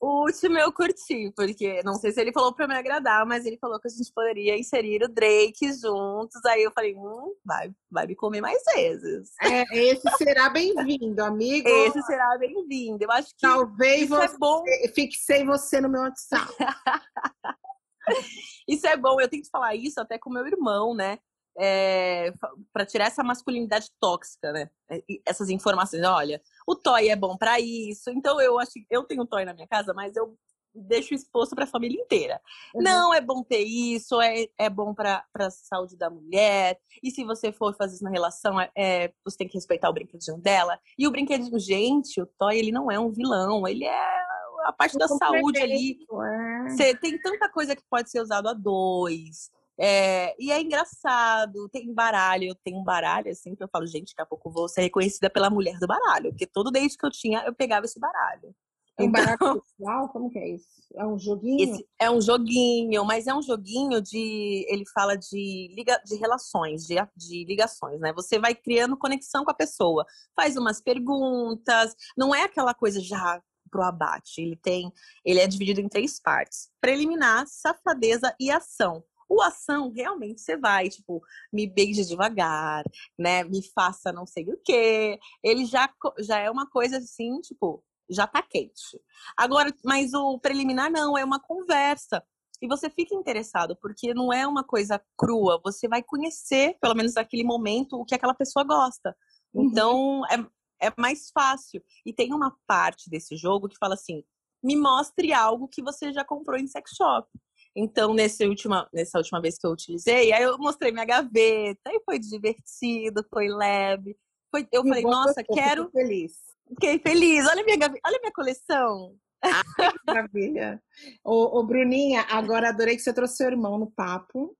O último eu curti, porque não sei se ele falou pra me agradar, mas ele falou que a gente poderia inserir o Drake juntos. Aí eu falei, hum, vai, vai me comer mais vezes. É, esse será bem-vindo, amigo. Esse será bem-vindo. Eu acho que talvez isso você, é bom. Fixei você no meu WhatsApp. isso é bom. Eu tenho que falar isso até com meu irmão, né? É, para tirar essa masculinidade tóxica, né? É, essas informações, olha, o toy é bom para isso. Então eu acho, eu tenho toy na minha casa, mas eu deixo exposto para a família inteira. Uhum. Não é bom ter isso, é, é bom para a saúde da mulher. E se você for fazer isso na relação, é, é, você tem que respeitar o brinquedinho dela. E o brinquedinho, gente, o toy ele não é um vilão, ele é a parte da saúde ali. É. Você tem tanta coisa que pode ser usado a dois. É, e é engraçado, tem baralho, eu tenho um baralho, assim, que eu falo, gente, daqui a pouco vou ser reconhecida pela mulher do baralho, porque todo desde que eu tinha, eu pegava esse baralho. É um baralho pessoal? Como que é isso? É um joguinho? É um joguinho, mas é um joguinho de. Ele fala de, liga, de relações, de, de ligações, né? Você vai criando conexão com a pessoa, faz umas perguntas, não é aquela coisa já pro abate. Ele tem. Ele é dividido em três partes: preliminar, safadeza e ação. O ação, realmente, você vai, tipo, me beije devagar, né? Me faça não sei o quê. Ele já, já é uma coisa assim, tipo, já tá quente. Agora, mas o preliminar não, é uma conversa. E você fica interessado, porque não é uma coisa crua, você vai conhecer, pelo menos naquele momento, o que aquela pessoa gosta. Uhum. Então, é, é mais fácil. E tem uma parte desse jogo que fala assim: me mostre algo que você já comprou em sex shop. Então, nessa última, nessa última vez que eu utilizei, aí eu mostrei minha gaveta, e foi divertido, foi leve. Foi, eu falei, nossa, quero. Feliz. Fiquei feliz. Olha minha, olha minha coleção. Ah, que maravilha. ô, ô, Bruninha, agora adorei que você trouxe seu irmão no papo.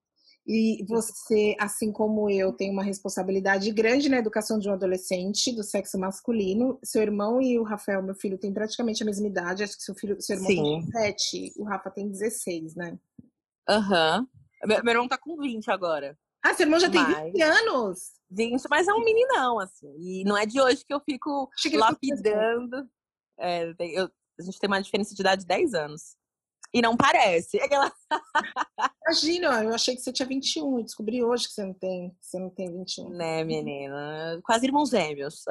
E você, assim como eu, tem uma responsabilidade grande na educação de um adolescente do sexo masculino. Seu irmão e o Rafael, meu filho, têm praticamente a mesma idade. Acho que seu filho, seu irmão Sim. tem 7, o Rafa tem 16, né? Aham. Uhum. Meu, meu irmão tá com 20 agora. Ah, seu irmão já tem mas... 20 anos? 20, mas é um meninão, assim. E não é de hoje que eu fico lapidando. É, eu, a gente tem uma diferença de idade de 10 anos. E não parece. Aquela... Imagina, eu achei que você tinha 21 e descobri hoje que você não tem, que você não tem 21. Né, menina? Quase irmãos gêmeos.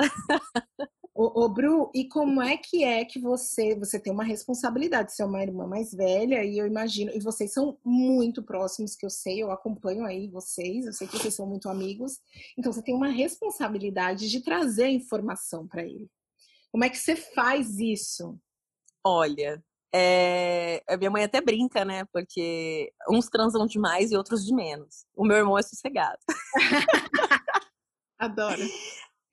Ô, ô, Bru, e como é que é que você, você tem uma responsabilidade, você é uma irmã mais velha, e eu imagino, e vocês são muito próximos, que eu sei, eu acompanho aí vocês, eu sei que vocês são muito amigos, então você tem uma responsabilidade de trazer a informação para ele. Como é que você faz isso? Olha, é... a minha mãe até brinca, né? Porque uns transam demais e outros de menos. O meu irmão é sossegado. Adoro.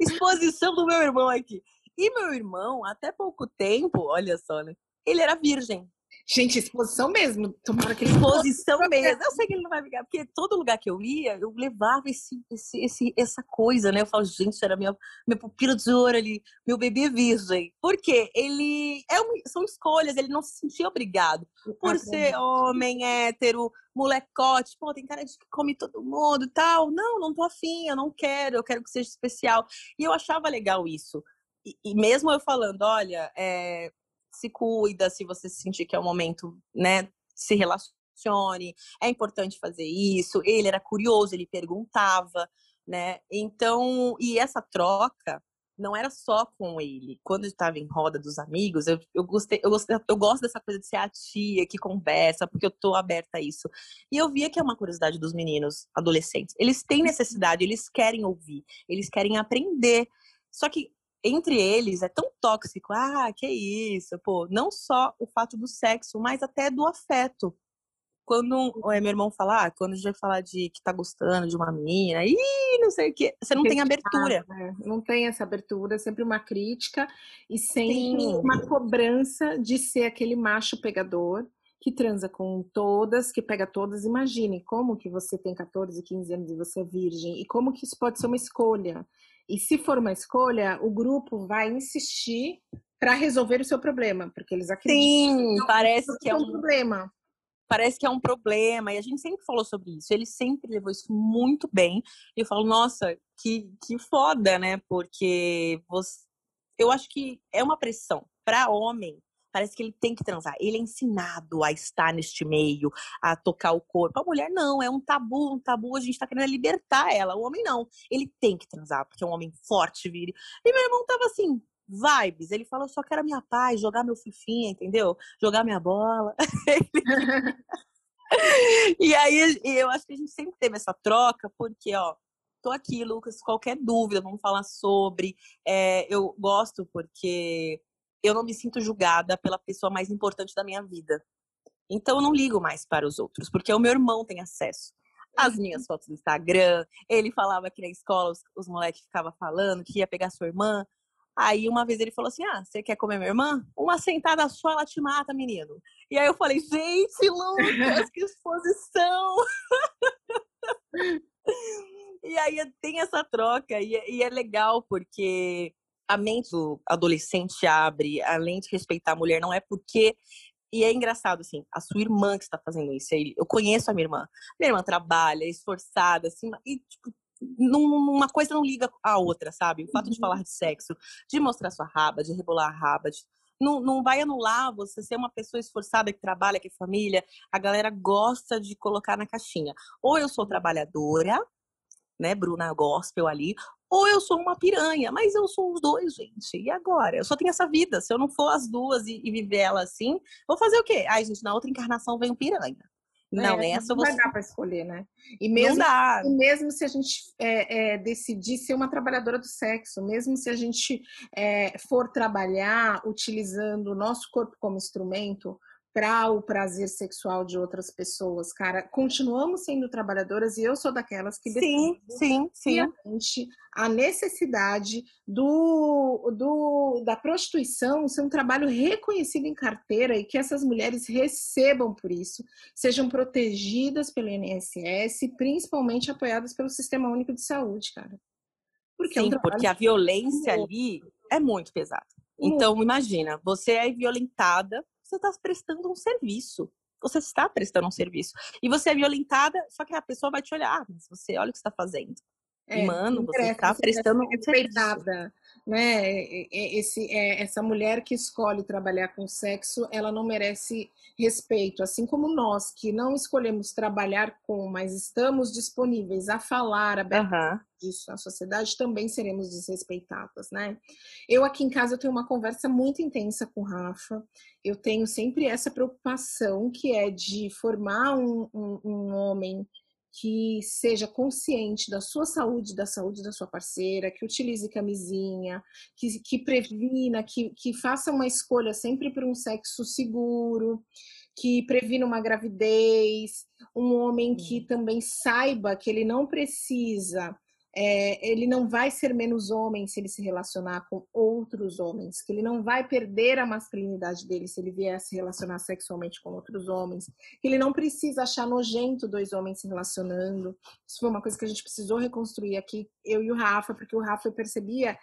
Exposição do meu irmão aqui. E meu irmão, até pouco tempo, olha só, né? Ele era virgem. Gente, exposição mesmo. Tomara que exposição mesmo. Eu sei que ele não vai ficar, porque todo lugar que eu ia, eu levava esse, esse, esse, essa coisa, né? Eu falo, gente, era minha, minha pupila de ouro ali, meu bebê virgem. Porque ele é um, são escolhas, ele não se sentia obrigado. Por ser homem, hétero, molecote, pô, tem cara de que come todo mundo e tal. Não, não tô afim, eu não quero, eu quero que seja especial. E eu achava legal isso. E, e mesmo eu falando, olha, é, se cuida, se você sentir que é o momento, né, se relacione, é importante fazer isso. Ele era curioso, ele perguntava, né? Então, e essa troca não era só com ele. Quando eu estava em roda dos amigos, eu, eu, gostei, eu, gostei, eu gosto dessa coisa de ser a tia que conversa, porque eu tô aberta a isso. E eu via que é uma curiosidade dos meninos adolescentes. Eles têm uhum. necessidade, eles querem ouvir, eles querem aprender. Só que entre eles é tão tóxico. Ah, que isso, pô. Não só o fato do sexo, mas até do afeto. Quando é, meu irmão fala, ah, quando a gente vai falar de que tá gostando de uma menina, e não sei o que, você não tem abertura. Né? Não tem essa abertura, é sempre uma crítica e sempre Sim. uma cobrança de ser aquele macho pegador que transa com todas, que pega todas. Imagine como que você tem 14, 15 anos e você é virgem, e como que isso pode ser uma escolha. E se for uma escolha, o grupo vai insistir para resolver o seu problema, porque eles acreditam. Sim, que parece que é um problema. Parece que é um problema, e a gente sempre falou sobre isso. Ele sempre levou isso muito bem. E eu falo, nossa, que, que foda, né? Porque você... eu acho que é uma pressão para homem Parece que ele tem que transar. Ele é ensinado a estar neste meio, a tocar o corpo. A mulher não, é um tabu, um tabu, a gente tá querendo libertar ela. O homem não. Ele tem que transar, porque é um homem forte, vire. E meu irmão tava assim, vibes. Ele falou, só quero a minha paz, jogar meu fifinha, entendeu? Jogar minha bola. e aí eu acho que a gente sempre teve essa troca, porque, ó, tô aqui, Lucas, qualquer dúvida, vamos falar sobre. É, eu gosto porque eu não me sinto julgada pela pessoa mais importante da minha vida. Então eu não ligo mais para os outros, porque o meu irmão tem acesso às uhum. minhas fotos do Instagram. Ele falava que na escola os, os moleques ficavam falando que ia pegar sua irmã. Aí uma vez ele falou assim: Ah, você quer comer minha irmã? Uma sentada só ela te mata, menino. E aí eu falei: Gente, Lucas, que exposição! e aí tem essa troca, e, e é legal porque a mente do adolescente abre, além de respeitar a mulher, não é porque. E é engraçado, assim, a sua irmã que está fazendo isso. Eu conheço a minha irmã. Minha irmã trabalha, é esforçada, assim, e, tipo, uma coisa não liga a outra, sabe? O fato de falar de sexo, de mostrar sua raba, de rebolar a raba, de... não, não vai anular você ser uma pessoa esforçada que trabalha, que é família. A galera gosta de colocar na caixinha. Ou eu sou trabalhadora, né, Bruna Gospel ali, ou eu sou uma piranha, mas eu sou os dois, gente. E agora? Eu só tenho essa vida. Se eu não for as duas e, e viver ela assim, vou fazer o quê? Ai, gente, na outra encarnação vem um piranha. Não, é, nessa não você... vai dar para escolher, né? E mesmo, não dá. E mesmo se a gente é, é, decidir ser uma trabalhadora do sexo, mesmo se a gente é, for trabalhar utilizando o nosso corpo como instrumento, para o prazer sexual de outras pessoas, cara. Continuamos sendo trabalhadoras e eu sou daquelas que sim, sim, sim. a necessidade do, do da prostituição ser um trabalho reconhecido em carteira e que essas mulheres recebam por isso, sejam protegidas pelo INSS, principalmente apoiadas pelo Sistema Único de Saúde, cara. Porque, sim, é um porque a violência ali é muito pesada. Então, imagina, você é violentada você está prestando um serviço. Você está prestando um serviço. E você é violentada, só que a pessoa vai te olhar, ah, mas você olha o que está fazendo. É, Mano, você está prestando um serviço. Né? Esse, é, essa mulher que escolhe trabalhar com sexo, ela não merece respeito, assim como nós que não escolhemos trabalhar com, mas estamos disponíveis a falar abertamente uhum. disso na sociedade, também seremos desrespeitadas, né? Eu aqui em casa eu tenho uma conversa muito intensa com o Rafa. Eu tenho sempre essa preocupação que é de formar um, um, um homem que seja consciente da sua saúde, da saúde da sua parceira, que utilize camisinha, que, que previna, que, que faça uma escolha sempre por um sexo seguro, que previna uma gravidez, um homem que também saiba que ele não precisa é, ele não vai ser menos homem se ele se relacionar com outros homens, que ele não vai perder a masculinidade dele se ele vier se relacionar sexualmente com outros homens, que ele não precisa achar nojento dois homens se relacionando. Isso foi uma coisa que a gente precisou reconstruir aqui, eu e o Rafa, porque o Rafa percebia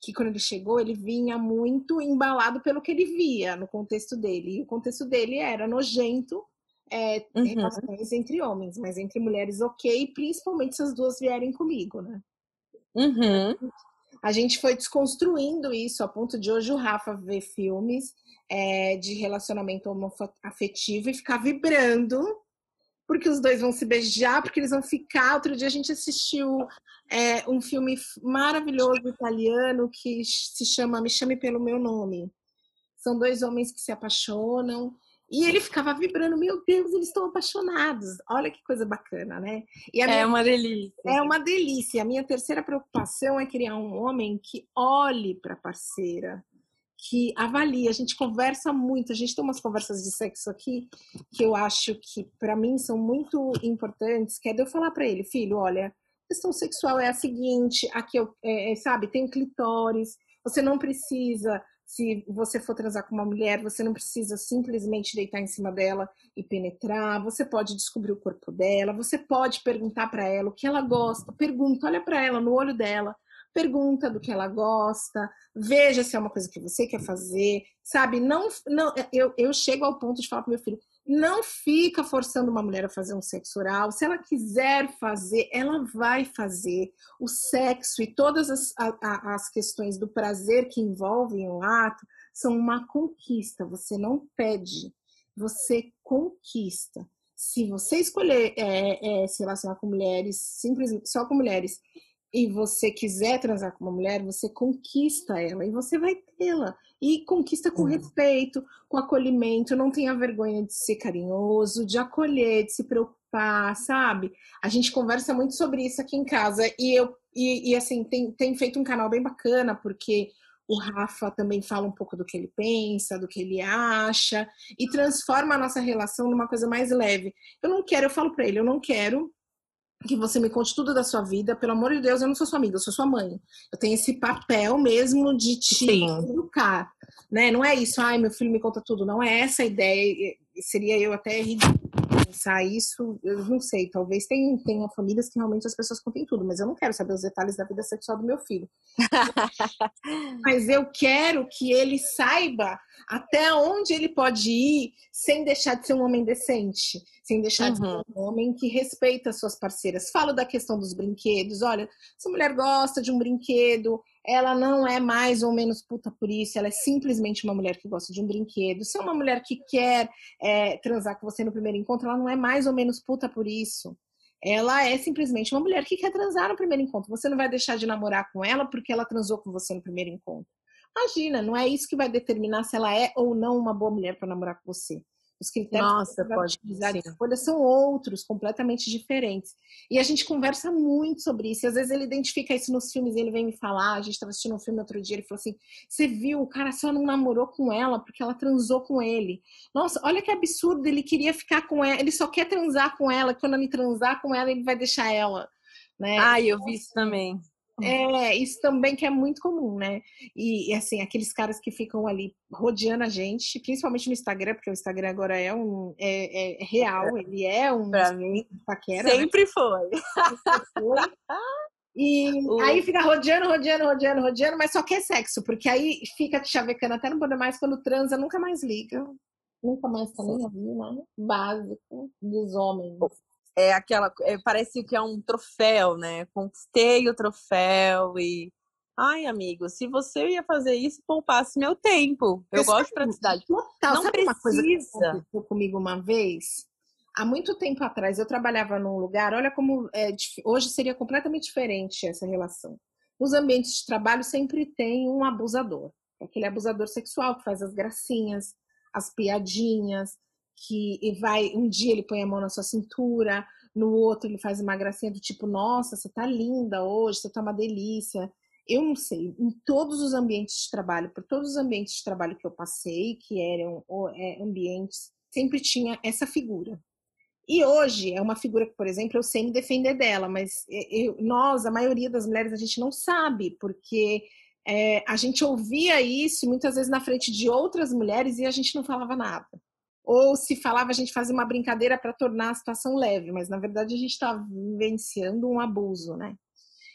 que quando ele chegou, ele vinha muito embalado pelo que ele via no contexto dele. E o contexto dele era nojento, é, uhum. relações entre homens, mas entre mulheres, ok, principalmente se as duas vierem comigo, né? Uhum. A gente foi desconstruindo isso a ponto de hoje o Rafa ver filmes é, de relacionamento afetivo e ficar vibrando, porque os dois vão se beijar, porque eles vão ficar. Outro dia a gente assistiu é, um filme maravilhoso italiano que se chama Me Chame Pelo Meu Nome. São dois homens que se apaixonam e ele ficava vibrando, meu Deus, eles estão apaixonados. Olha que coisa bacana, né? é minha... uma delícia. É uma delícia. A minha terceira preocupação é criar um homem que olhe para a parceira, que avalie. A gente conversa muito, a gente tem umas conversas de sexo aqui que eu acho que para mim são muito importantes, que é de eu falar para ele, filho, olha, a questão sexual é a seguinte, aqui eu, é, é, sabe, tem clitóris, você não precisa se você for transar com uma mulher, você não precisa simplesmente deitar em cima dela e penetrar. Você pode descobrir o corpo dela. Você pode perguntar para ela o que ela gosta. Pergunta, olha para ela no olho dela. Pergunta do que ela gosta. Veja se é uma coisa que você quer fazer. Sabe? Não, não. Eu, eu chego ao ponto de falar para meu filho: não fica forçando uma mulher a fazer um sexo oral. Se ela quiser fazer, ela vai fazer. O sexo e todas as, a, as questões do prazer que envolvem o ato são uma conquista. Você não pede, você conquista. Se você escolher é, é, se relacionar com mulheres, simplesmente só com mulheres, e você quiser transar com uma mulher, você conquista ela e você vai tê-la. E conquista com uhum. respeito, com acolhimento, não tenha vergonha de ser carinhoso, de acolher, de se preocupar, sabe? A gente conversa muito sobre isso aqui em casa e eu e, e assim tem, tem feito um canal bem bacana porque o Rafa também fala um pouco do que ele pensa, do que ele acha e transforma a nossa relação numa coisa mais leve. Eu não quero, eu falo para ele, eu não quero que você me conte tudo da sua vida. Pelo amor de Deus, eu não sou sua amiga, eu sou sua mãe. Eu tenho esse papel mesmo de te Sim. educar. Né? Não é isso, ai, meu filho me conta tudo. Não é essa a ideia. Seria eu até ridículo pensar isso, eu não sei, talvez tenha, tenha famílias que realmente as pessoas contem tudo, mas eu não quero saber os detalhes da vida sexual do meu filho. mas eu quero que ele saiba até onde ele pode ir sem deixar de ser um homem decente, sem deixar uhum. de ser uhum. um homem que respeita as suas parceiras. Falo da questão dos brinquedos. Olha, se a mulher gosta de um brinquedo, ela não é mais ou menos puta por isso, ela é simplesmente uma mulher que gosta de um brinquedo. Se é uma mulher que quer é, transar com você no primeiro encontro, ela não é mais ou menos puta por isso. Ela é simplesmente uma mulher que quer transar no primeiro encontro. Você não vai deixar de namorar com ela porque ela transou com você no primeiro encontro. Imagina, não é isso que vai determinar se ela é ou não uma boa mulher para namorar com você. Os critérios Nossa, pode utilizar de escolha são outros, completamente diferentes. E a gente conversa muito sobre isso. E às vezes ele identifica isso nos filmes e ele vem me falar. A gente estava assistindo um filme outro dia, ele falou assim: Você viu, o cara só não namorou com ela porque ela transou com ele. Nossa, olha que absurdo, ele queria ficar com ela, ele só quer transar com ela, quando ele transar com ela, ele vai deixar ela. Né? Ah, eu vi isso também. É, isso também que é muito comum, né? E, e, assim, aqueles caras que ficam ali rodeando a gente, principalmente no Instagram, porque o Instagram agora é um é, é real, ele é um pra mim paquera, né? sempre né? foi. Sempre foi. E uh. aí fica rodeando, rodeando, rodeando, rodeando, mas só quer sexo, porque aí fica te chavecando até não poder mais, quando transa, nunca mais liga. Nunca mais tá nem né? Básico dos homens é aquela. É, parece que é um troféu, né? Conquistei o troféu e. Ai, amigo, se você ia fazer isso, poupasse meu tempo. Eu gosto de praticidade. Total. Não Sabe precisa. uma coisa que aconteceu comigo uma vez? Há muito tempo atrás, eu trabalhava num lugar, olha como é, hoje seria completamente diferente essa relação. Nos ambientes de trabalho sempre tem um abusador. Aquele abusador sexual que faz as gracinhas, as piadinhas, que vai um dia ele põe a mão na sua cintura, no outro ele faz uma gracinha do tipo, nossa, você tá linda hoje, você tá uma delícia. Eu não sei, em todos os ambientes de trabalho, por todos os ambientes de trabalho que eu passei, que eram é, ambientes, sempre tinha essa figura. E hoje é uma figura que, por exemplo, eu sei me defender dela, mas eu, nós, a maioria das mulheres, a gente não sabe, porque é, a gente ouvia isso muitas vezes na frente de outras mulheres e a gente não falava nada ou se falava a gente fazia uma brincadeira para tornar a situação leve, mas na verdade a gente está vivenciando um abuso, né?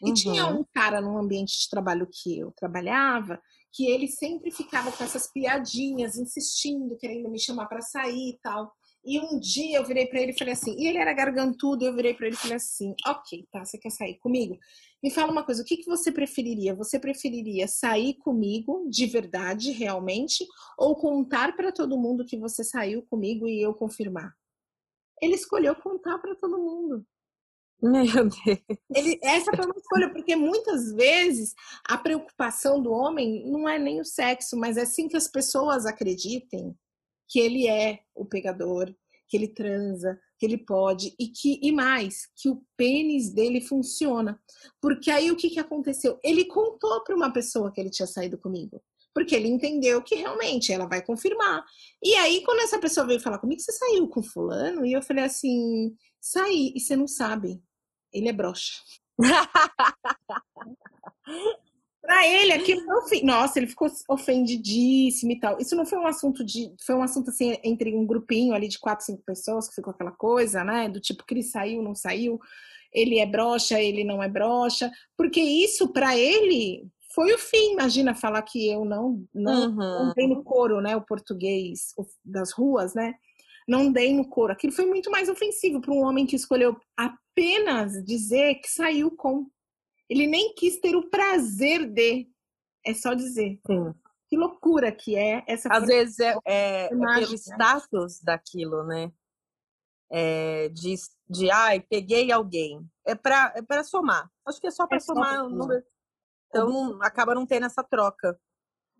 E uhum. tinha um cara no ambiente de trabalho que eu trabalhava, que ele sempre ficava com essas piadinhas, insistindo, querendo me chamar para sair e tal. E um dia eu virei para ele e falei assim, e ele era gargantudo, eu virei para ele e falei assim: ok, tá, você quer sair comigo? Me fala uma coisa, o que, que você preferiria? Você preferiria sair comigo de verdade, realmente, ou contar para todo mundo que você saiu comigo e eu confirmar? Ele escolheu contar para todo mundo. Meu Deus. Ele, essa foi uma escolha, porque muitas vezes a preocupação do homem não é nem o sexo, mas é sim que as pessoas acreditem que ele é o pegador, que ele transa, que ele pode e que e mais que o pênis dele funciona. Porque aí o que, que aconteceu? Ele contou para uma pessoa que ele tinha saído comigo. Porque ele entendeu que realmente ela vai confirmar. E aí, quando essa pessoa veio falar comigo, você saiu com fulano? E eu falei assim, saí, e você não sabe. Ele é broxa. Para ele, aquilo foi Nossa, ele ficou ofendidíssimo e tal. Isso não foi um assunto de. Foi um assunto assim, entre um grupinho ali de quatro, cinco pessoas, que ficou aquela coisa, né? Do tipo, que ele saiu, não saiu, ele é broxa, ele não é broxa. Porque isso, para ele, foi o fim. Imagina falar que eu não, não, uhum. não dei no coro, né? O português das ruas, né? Não dei no coro. Aquilo foi muito mais ofensivo para um homem que escolheu apenas dizer que saiu com ele nem quis ter o prazer de. É só dizer. Sim. Que loucura que é essa. Às vezes é, é, é pelo né? status daquilo, né? É, de, de, ai, peguei alguém. É para é somar. Acho que é só para é somar o número. Então, acaba não tendo essa troca.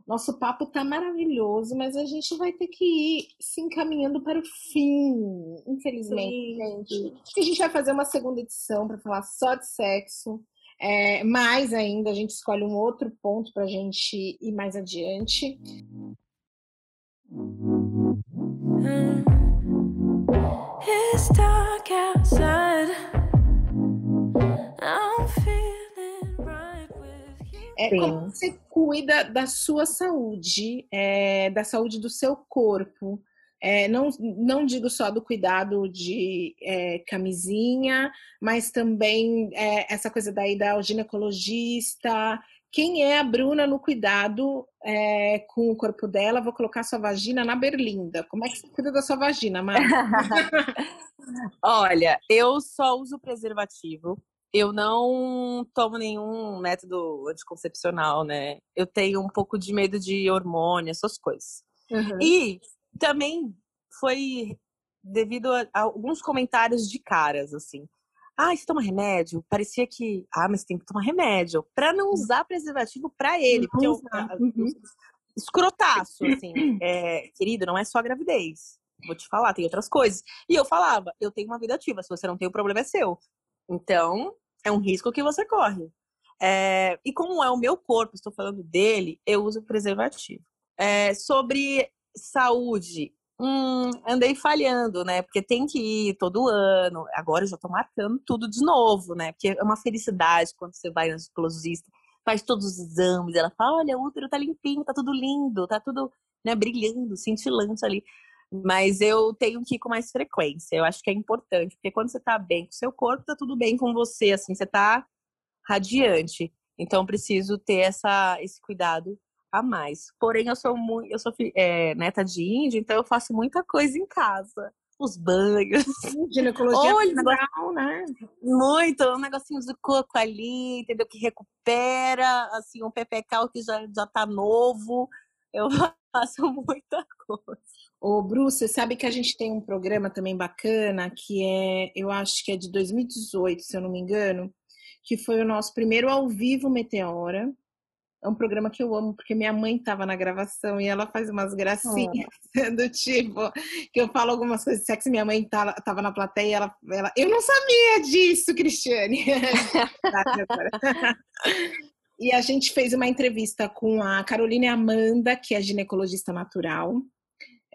Nosso papo tá maravilhoso, mas a gente vai ter que ir se encaminhando para o fim, infelizmente, Sim. gente. Acho que a gente vai fazer uma segunda edição para falar só de sexo. É, mais ainda, a gente escolhe um outro ponto para a gente ir mais adiante. It's dark outside. I'm feeling right with you. É como você cuida da sua saúde, é, da saúde do seu corpo. É, não, não digo só do cuidado de é, camisinha, mas também é, essa coisa daí da ginecologista. Quem é a Bruna no cuidado é, com o corpo dela? Vou colocar sua vagina na berlinda. Como é que você cuida da sua vagina, Mari? Olha, eu só uso preservativo. Eu não tomo nenhum método anticoncepcional, né? Eu tenho um pouco de medo de hormônio, essas coisas. Uhum. E também foi devido a, a, alguns comentários de caras, assim. Ah, você toma remédio? Parecia que. Ah, mas tem que tomar remédio. Pra não usar preservativo pra ele. Porque eu, uhum. escrotaço, assim. É, querido, não é só gravidez. Vou te falar, tem outras coisas. E eu falava, eu tenho uma vida ativa. Se você não tem, o problema é seu. Então, é um risco que você corre. É, e como é o meu corpo, estou falando dele, eu uso preservativo. É, sobre saúde, hum, andei falhando, né? Porque tem que ir todo ano. Agora eu já tô marcando tudo de novo, né? Porque é uma felicidade quando você vai na ginecologista, faz todos os exames, ela fala: olha, o útero tá limpinho, tá tudo lindo, tá tudo né, brilhando, cintilante ali. Mas eu tenho que ir com mais frequência. Eu acho que é importante, porque quando você tá bem com o seu corpo, tá tudo bem com você, assim, você tá radiante. Então, preciso ter essa, esse cuidado a mais. Porém, eu sou muito, eu sou é, neta de índio, então eu faço muita coisa em casa. Os banhos. Ginecologia Olha, natural, né? Muito, um negocinho de coco ali, entendeu? Que recupera, assim, um PPK que já, já tá novo. Eu faço muita coisa. Ô, Bruce, você sabe que a gente tem um programa também bacana, que é, eu acho que é de 2018, se eu não me engano, que foi o nosso primeiro ao vivo Meteora é um programa que eu amo, porque minha mãe estava na gravação e ela faz umas gracinhas oh. do tipo, que eu falo algumas coisas de sexo, minha mãe estava tá, na plateia e ela, ela, eu não sabia disso, Cristiane. e a gente fez uma entrevista com a Carolina Amanda, que é ginecologista natural,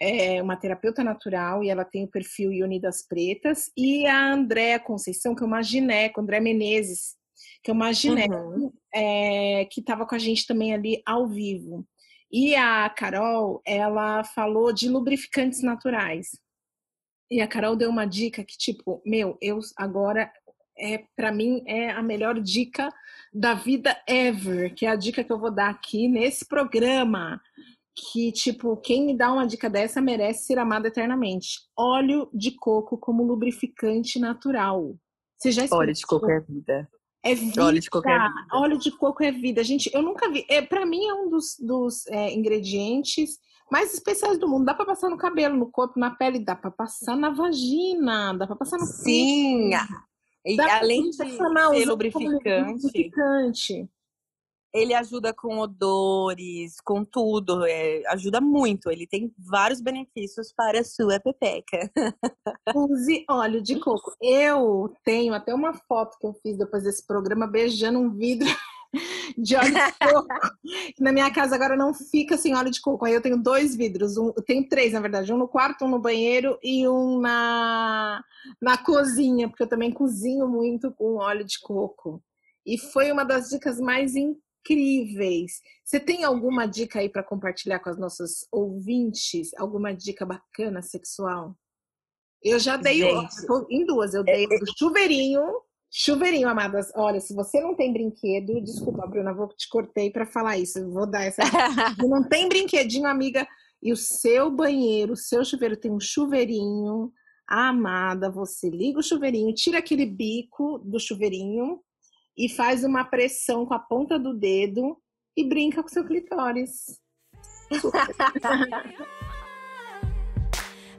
é uma terapeuta natural e ela tem o perfil Unidas Pretas, e a Andréa Conceição, que é uma gineco, André Menezes, que é uma uhum. é, que estava com a gente também ali ao vivo. E a Carol, ela falou de lubrificantes naturais. E a Carol deu uma dica que, tipo, meu, eu agora, é para mim, é a melhor dica da vida ever, que é a dica que eu vou dar aqui nesse programa. Que, tipo, quem me dá uma dica dessa merece ser amado eternamente. Óleo de coco como lubrificante natural. Você já Óleo de coco é vida. É vida. Óleo de coco é vida. Óleo de coco é vida. Gente, eu nunca vi. É, para mim é um dos, dos é, ingredientes mais especiais do mundo. Dá para passar no cabelo, no corpo, na pele, dá para passar na vagina, dá para passar no Sim. E além de ser lubrificante, lubrificante ele ajuda com odores, com tudo, é, ajuda muito. Ele tem vários benefícios para a sua pepeca. Use óleo de coco. Eu tenho até uma foto que eu fiz depois desse programa beijando um vidro de óleo de coco. na minha casa agora não fica sem óleo de coco. Aí eu tenho dois vidros, um, eu tenho três na verdade, um no quarto, um no banheiro e um na, na cozinha, porque eu também cozinho muito com óleo de coco. E foi uma das dicas mais incríveis incríveis. Você tem alguma dica aí para compartilhar com as nossas ouvintes? Alguma dica bacana sexual? Eu já dei Gente, em duas, eu dei é, do chuveirinho. Chuveirinho, amadas. Olha, se você não tem brinquedo, desculpa, Bruna, vou te cortei para falar isso. Vou dar essa. não tem brinquedinho, amiga, e o seu banheiro, o seu chuveiro tem um chuveirinho. Amada, você liga o chuveirinho, tira aquele bico do chuveirinho, e faz uma pressão com a ponta do dedo e brinca com seu clitóris.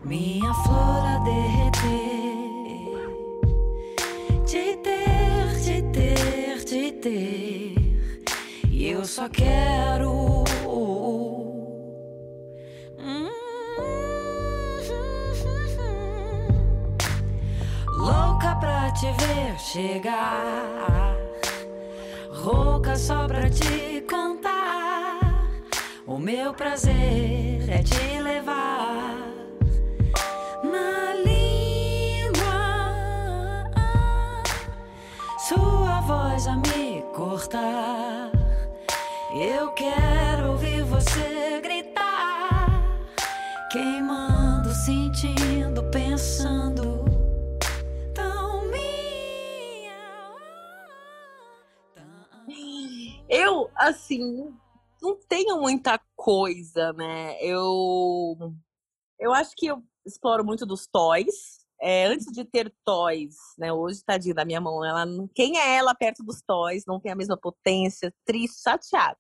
Minha flor a derreter, te ter, te ter, te ter, e eu só quero. Louca pra te ver chegar rouca só pra te contar. O meu prazer é te levar na língua. Sua voz a me cortar. Eu quero assim, não tenho muita coisa, né? Eu, eu acho que eu exploro muito dos toys. É, antes de ter toys, né? Hoje, tadinha da minha mão, ela, quem é ela perto dos toys? Não tem a mesma potência, triste, chateada.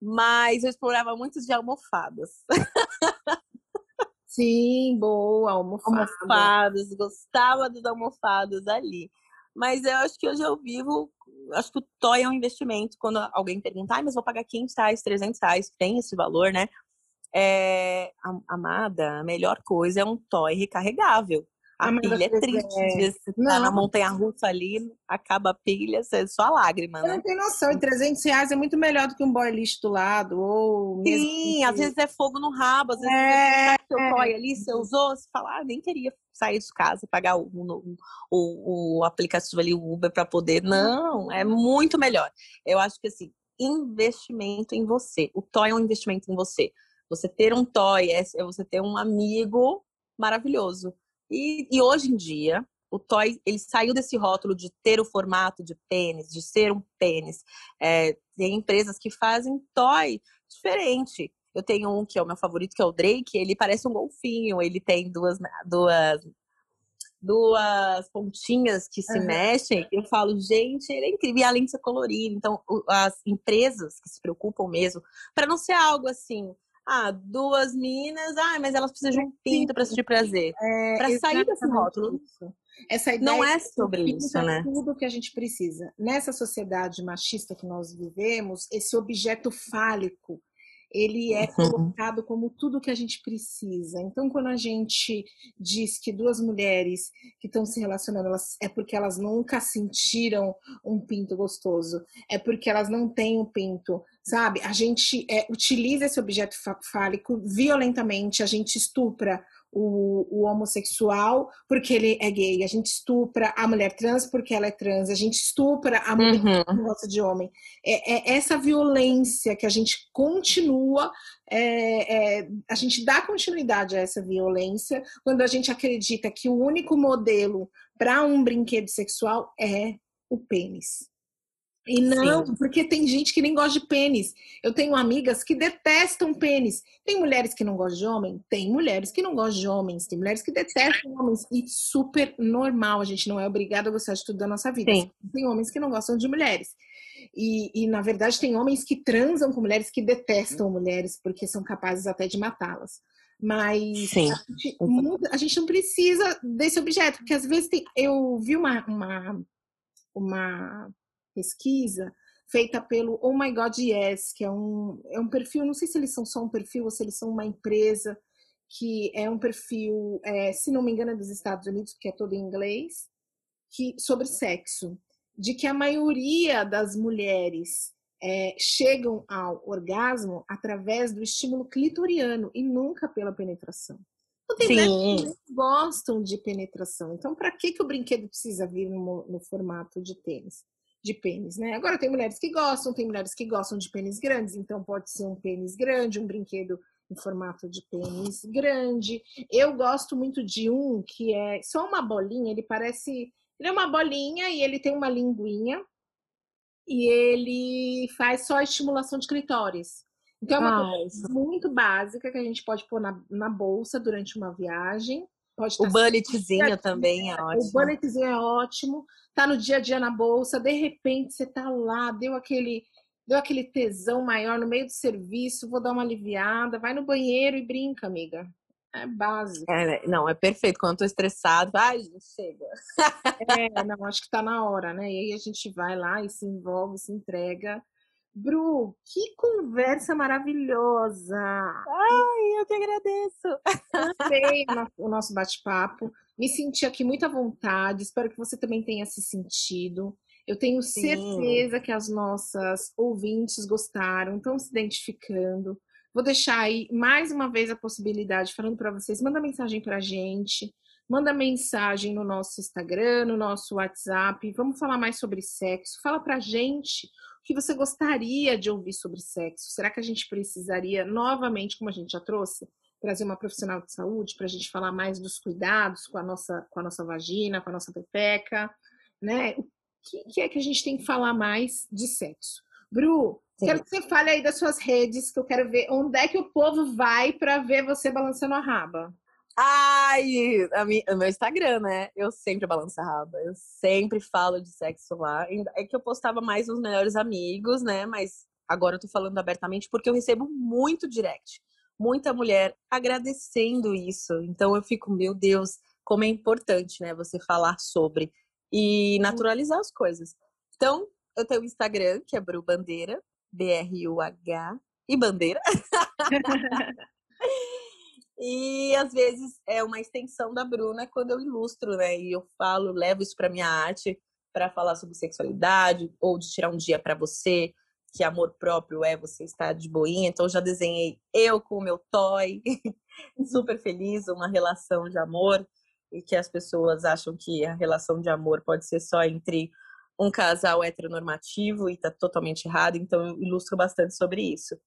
Mas eu explorava muito de almofadas. Sim, boa, almofada. almofadas, gostava das almofadas ali. Mas eu acho que hoje eu vivo, acho que o toy é um investimento. Quando alguém perguntar, ah, mas vou pagar 500 reais, 300 reais, tem esse valor, né? É, amada, a melhor coisa é um toy recarregável. A pilha é triste. É... Você tá na montanha russa ali, acaba a pilha, você é só lágrima, né? Você não tem noção, e 300 reais é muito melhor do que um boy lixo do lado, ou Sim, às vezes é fogo no rabo, às vezes é... você seu toy ali, você usou, você fala, ah, nem queria sair de casa, pagar o, o, o, o aplicativo ali, o Uber, para poder. Não, é muito melhor. Eu acho que assim, investimento em você. O toy é um investimento em você. Você ter um toy é, é você ter um amigo maravilhoso. E, e, hoje em dia, o toy ele saiu desse rótulo de ter o formato de pênis, de ser um pênis. É, tem empresas que fazem toy diferente. Eu tenho um que é o meu favorito, que é o Drake. Ele parece um golfinho. Ele tem duas, duas, duas pontinhas que se uhum. mexem. Eu falo, gente, ele é incrível. E além de ser colorido. Então, as empresas que se preocupam mesmo, para não ser algo assim ah, duas minas, ah, mas elas precisam de um pinto para sentir prazer. É, para sair desse rótulo. Isso. Essa ideia não é sobre isso, né? Tudo que a gente precisa. Nessa sociedade machista que nós vivemos, esse objeto fálico ele é uhum. colocado como tudo que a gente precisa. Então, quando a gente diz que duas mulheres que estão se relacionando, elas, é porque elas nunca sentiram um pinto gostoso, é porque elas não têm um pinto, sabe? A gente é, utiliza esse objeto fálico violentamente, a gente estupra o, o, homossexual porque ele é gay, a gente estupra a mulher trans porque ela é trans, a gente estupra a mulher uhum. que gosta de homem. É, é, essa violência que a gente continua, é, é, a gente dá continuidade a essa violência quando a gente acredita que o único modelo para um brinquedo sexual é o pênis. E não, Sim. porque tem gente que nem gosta de pênis. Eu tenho amigas que detestam pênis. Tem mulheres que não gostam de homem? Tem mulheres que não gostam de homens. Tem mulheres que detestam homens. E super normal. A gente não é obrigado a gostar de tudo da nossa vida. Sim. Tem homens que não gostam de mulheres. E, e, na verdade, tem homens que transam com mulheres que detestam mulheres, porque são capazes até de matá-las. Mas a gente, a, gente, não precisa desse objeto, porque às vezes tem, eu vi uma, uma, uma pesquisa feita pelo Oh My God Yes, que é um, é um perfil, não sei se eles são só um perfil ou se eles são uma empresa, que é um perfil, é, se não me engano, é dos Estados Unidos, porque é todo em inglês, que, sobre sexo, de que a maioria das mulheres é, chegam ao orgasmo através do estímulo clitoriano e nunca pela penetração. Não tem que gostam de penetração. Então, para que, que o brinquedo precisa vir no, no formato de tênis? De pênis, né? Agora tem mulheres que gostam, tem mulheres que gostam de pênis grandes, então pode ser um pênis grande, um brinquedo em formato de pênis grande. Eu gosto muito de um que é só uma bolinha, ele parece, ele é uma bolinha e ele tem uma linguinha e ele faz só estimulação de clitóris. Então é uma ah, coisa muito básica que a gente pode pôr na, na bolsa durante uma viagem. O bulletzinho também é ótimo. O bulletzinho é ótimo tá no dia a dia na bolsa, de repente você tá lá, deu aquele deu aquele tesão maior no meio do serviço, vou dar uma aliviada, vai no banheiro e brinca, amiga. É básico. É, não, é perfeito. Quando eu tô estressado, ai, gente, chega. é, não, acho que tá na hora, né? E aí a gente vai lá e se envolve, se entrega. Bru, que conversa maravilhosa! Ai, eu que agradeço! Amei o nosso bate-papo. Me senti aqui muito à vontade, espero que você também tenha se sentido. Eu tenho Sim. certeza que as nossas ouvintes gostaram, estão se identificando. Vou deixar aí mais uma vez a possibilidade, falando para vocês, manda mensagem para a gente, manda mensagem no nosso Instagram, no nosso WhatsApp. Vamos falar mais sobre sexo. Fala para a gente o que você gostaria de ouvir sobre sexo. Será que a gente precisaria novamente, como a gente já trouxe, trazer uma profissional de saúde para a gente falar mais dos cuidados com a nossa, com a nossa vagina, com a nossa pepeca, né? O que, que é que a gente tem que falar mais de sexo? Bru, Sim. quero que você fale aí das suas redes, que eu quero ver onde é que o povo vai para ver você balançando a raba. Ai, a minha, o meu Instagram, né? Eu sempre balanço a raba. Eu sempre falo de sexo lá. É que eu postava mais nos melhores amigos, né? Mas agora eu tô falando abertamente porque eu recebo muito direct. Muita mulher agradecendo isso. Então eu fico, meu Deus, como é importante, né? Você falar sobre e naturalizar as coisas. Então, eu tenho o Instagram, que é Bru Bandeira, B-R-U-H e Bandeira. E às vezes é uma extensão da Bruna quando eu ilustro, né? E eu falo, levo isso para minha arte para falar sobre sexualidade ou de tirar um dia para você, que amor próprio é você estar de boinha. Então já desenhei eu com o meu toy, super feliz, uma relação de amor e que as pessoas acham que a relação de amor pode ser só entre um casal heteronormativo e tá totalmente errado. Então eu ilustro bastante sobre isso,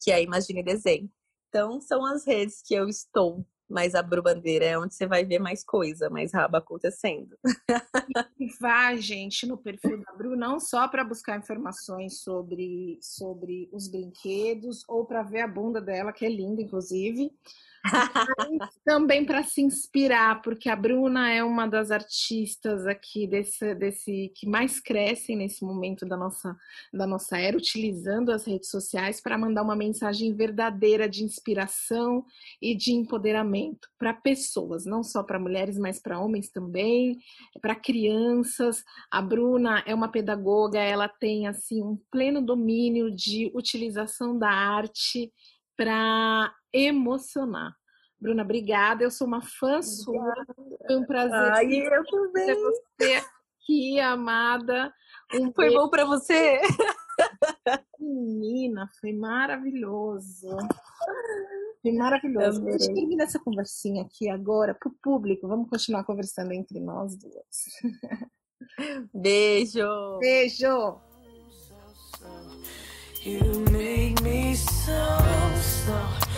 que é Imagine Desenho. Então, são as redes que eu estou. Mas a Brubandeira é onde você vai ver mais coisa, mais raba acontecendo. E vá, gente, no perfil da Bru, não só para buscar informações sobre, sobre os brinquedos, ou para ver a bunda dela, que é linda, inclusive, também para se inspirar, porque a Bruna é uma das artistas aqui desse, desse que mais crescem nesse momento da nossa, da nossa era, utilizando as redes sociais para mandar uma mensagem verdadeira de inspiração e de empoderamento para pessoas, não só para mulheres, mas para homens também, para crianças. A Bruna é uma pedagoga, ela tem assim um pleno domínio de utilização da arte para emocionar. Bruna, obrigada. Eu sou uma fã sua. Foi um prazer. Ai, eu também. Ter você aqui, amada. Um foi beijo. bom para você? Menina, foi maravilhoso. Foi maravilhoso. A gente termina essa conversinha aqui agora para o público. Vamos continuar conversando entre nós duas. Beijo. Beijo. You make me so, so.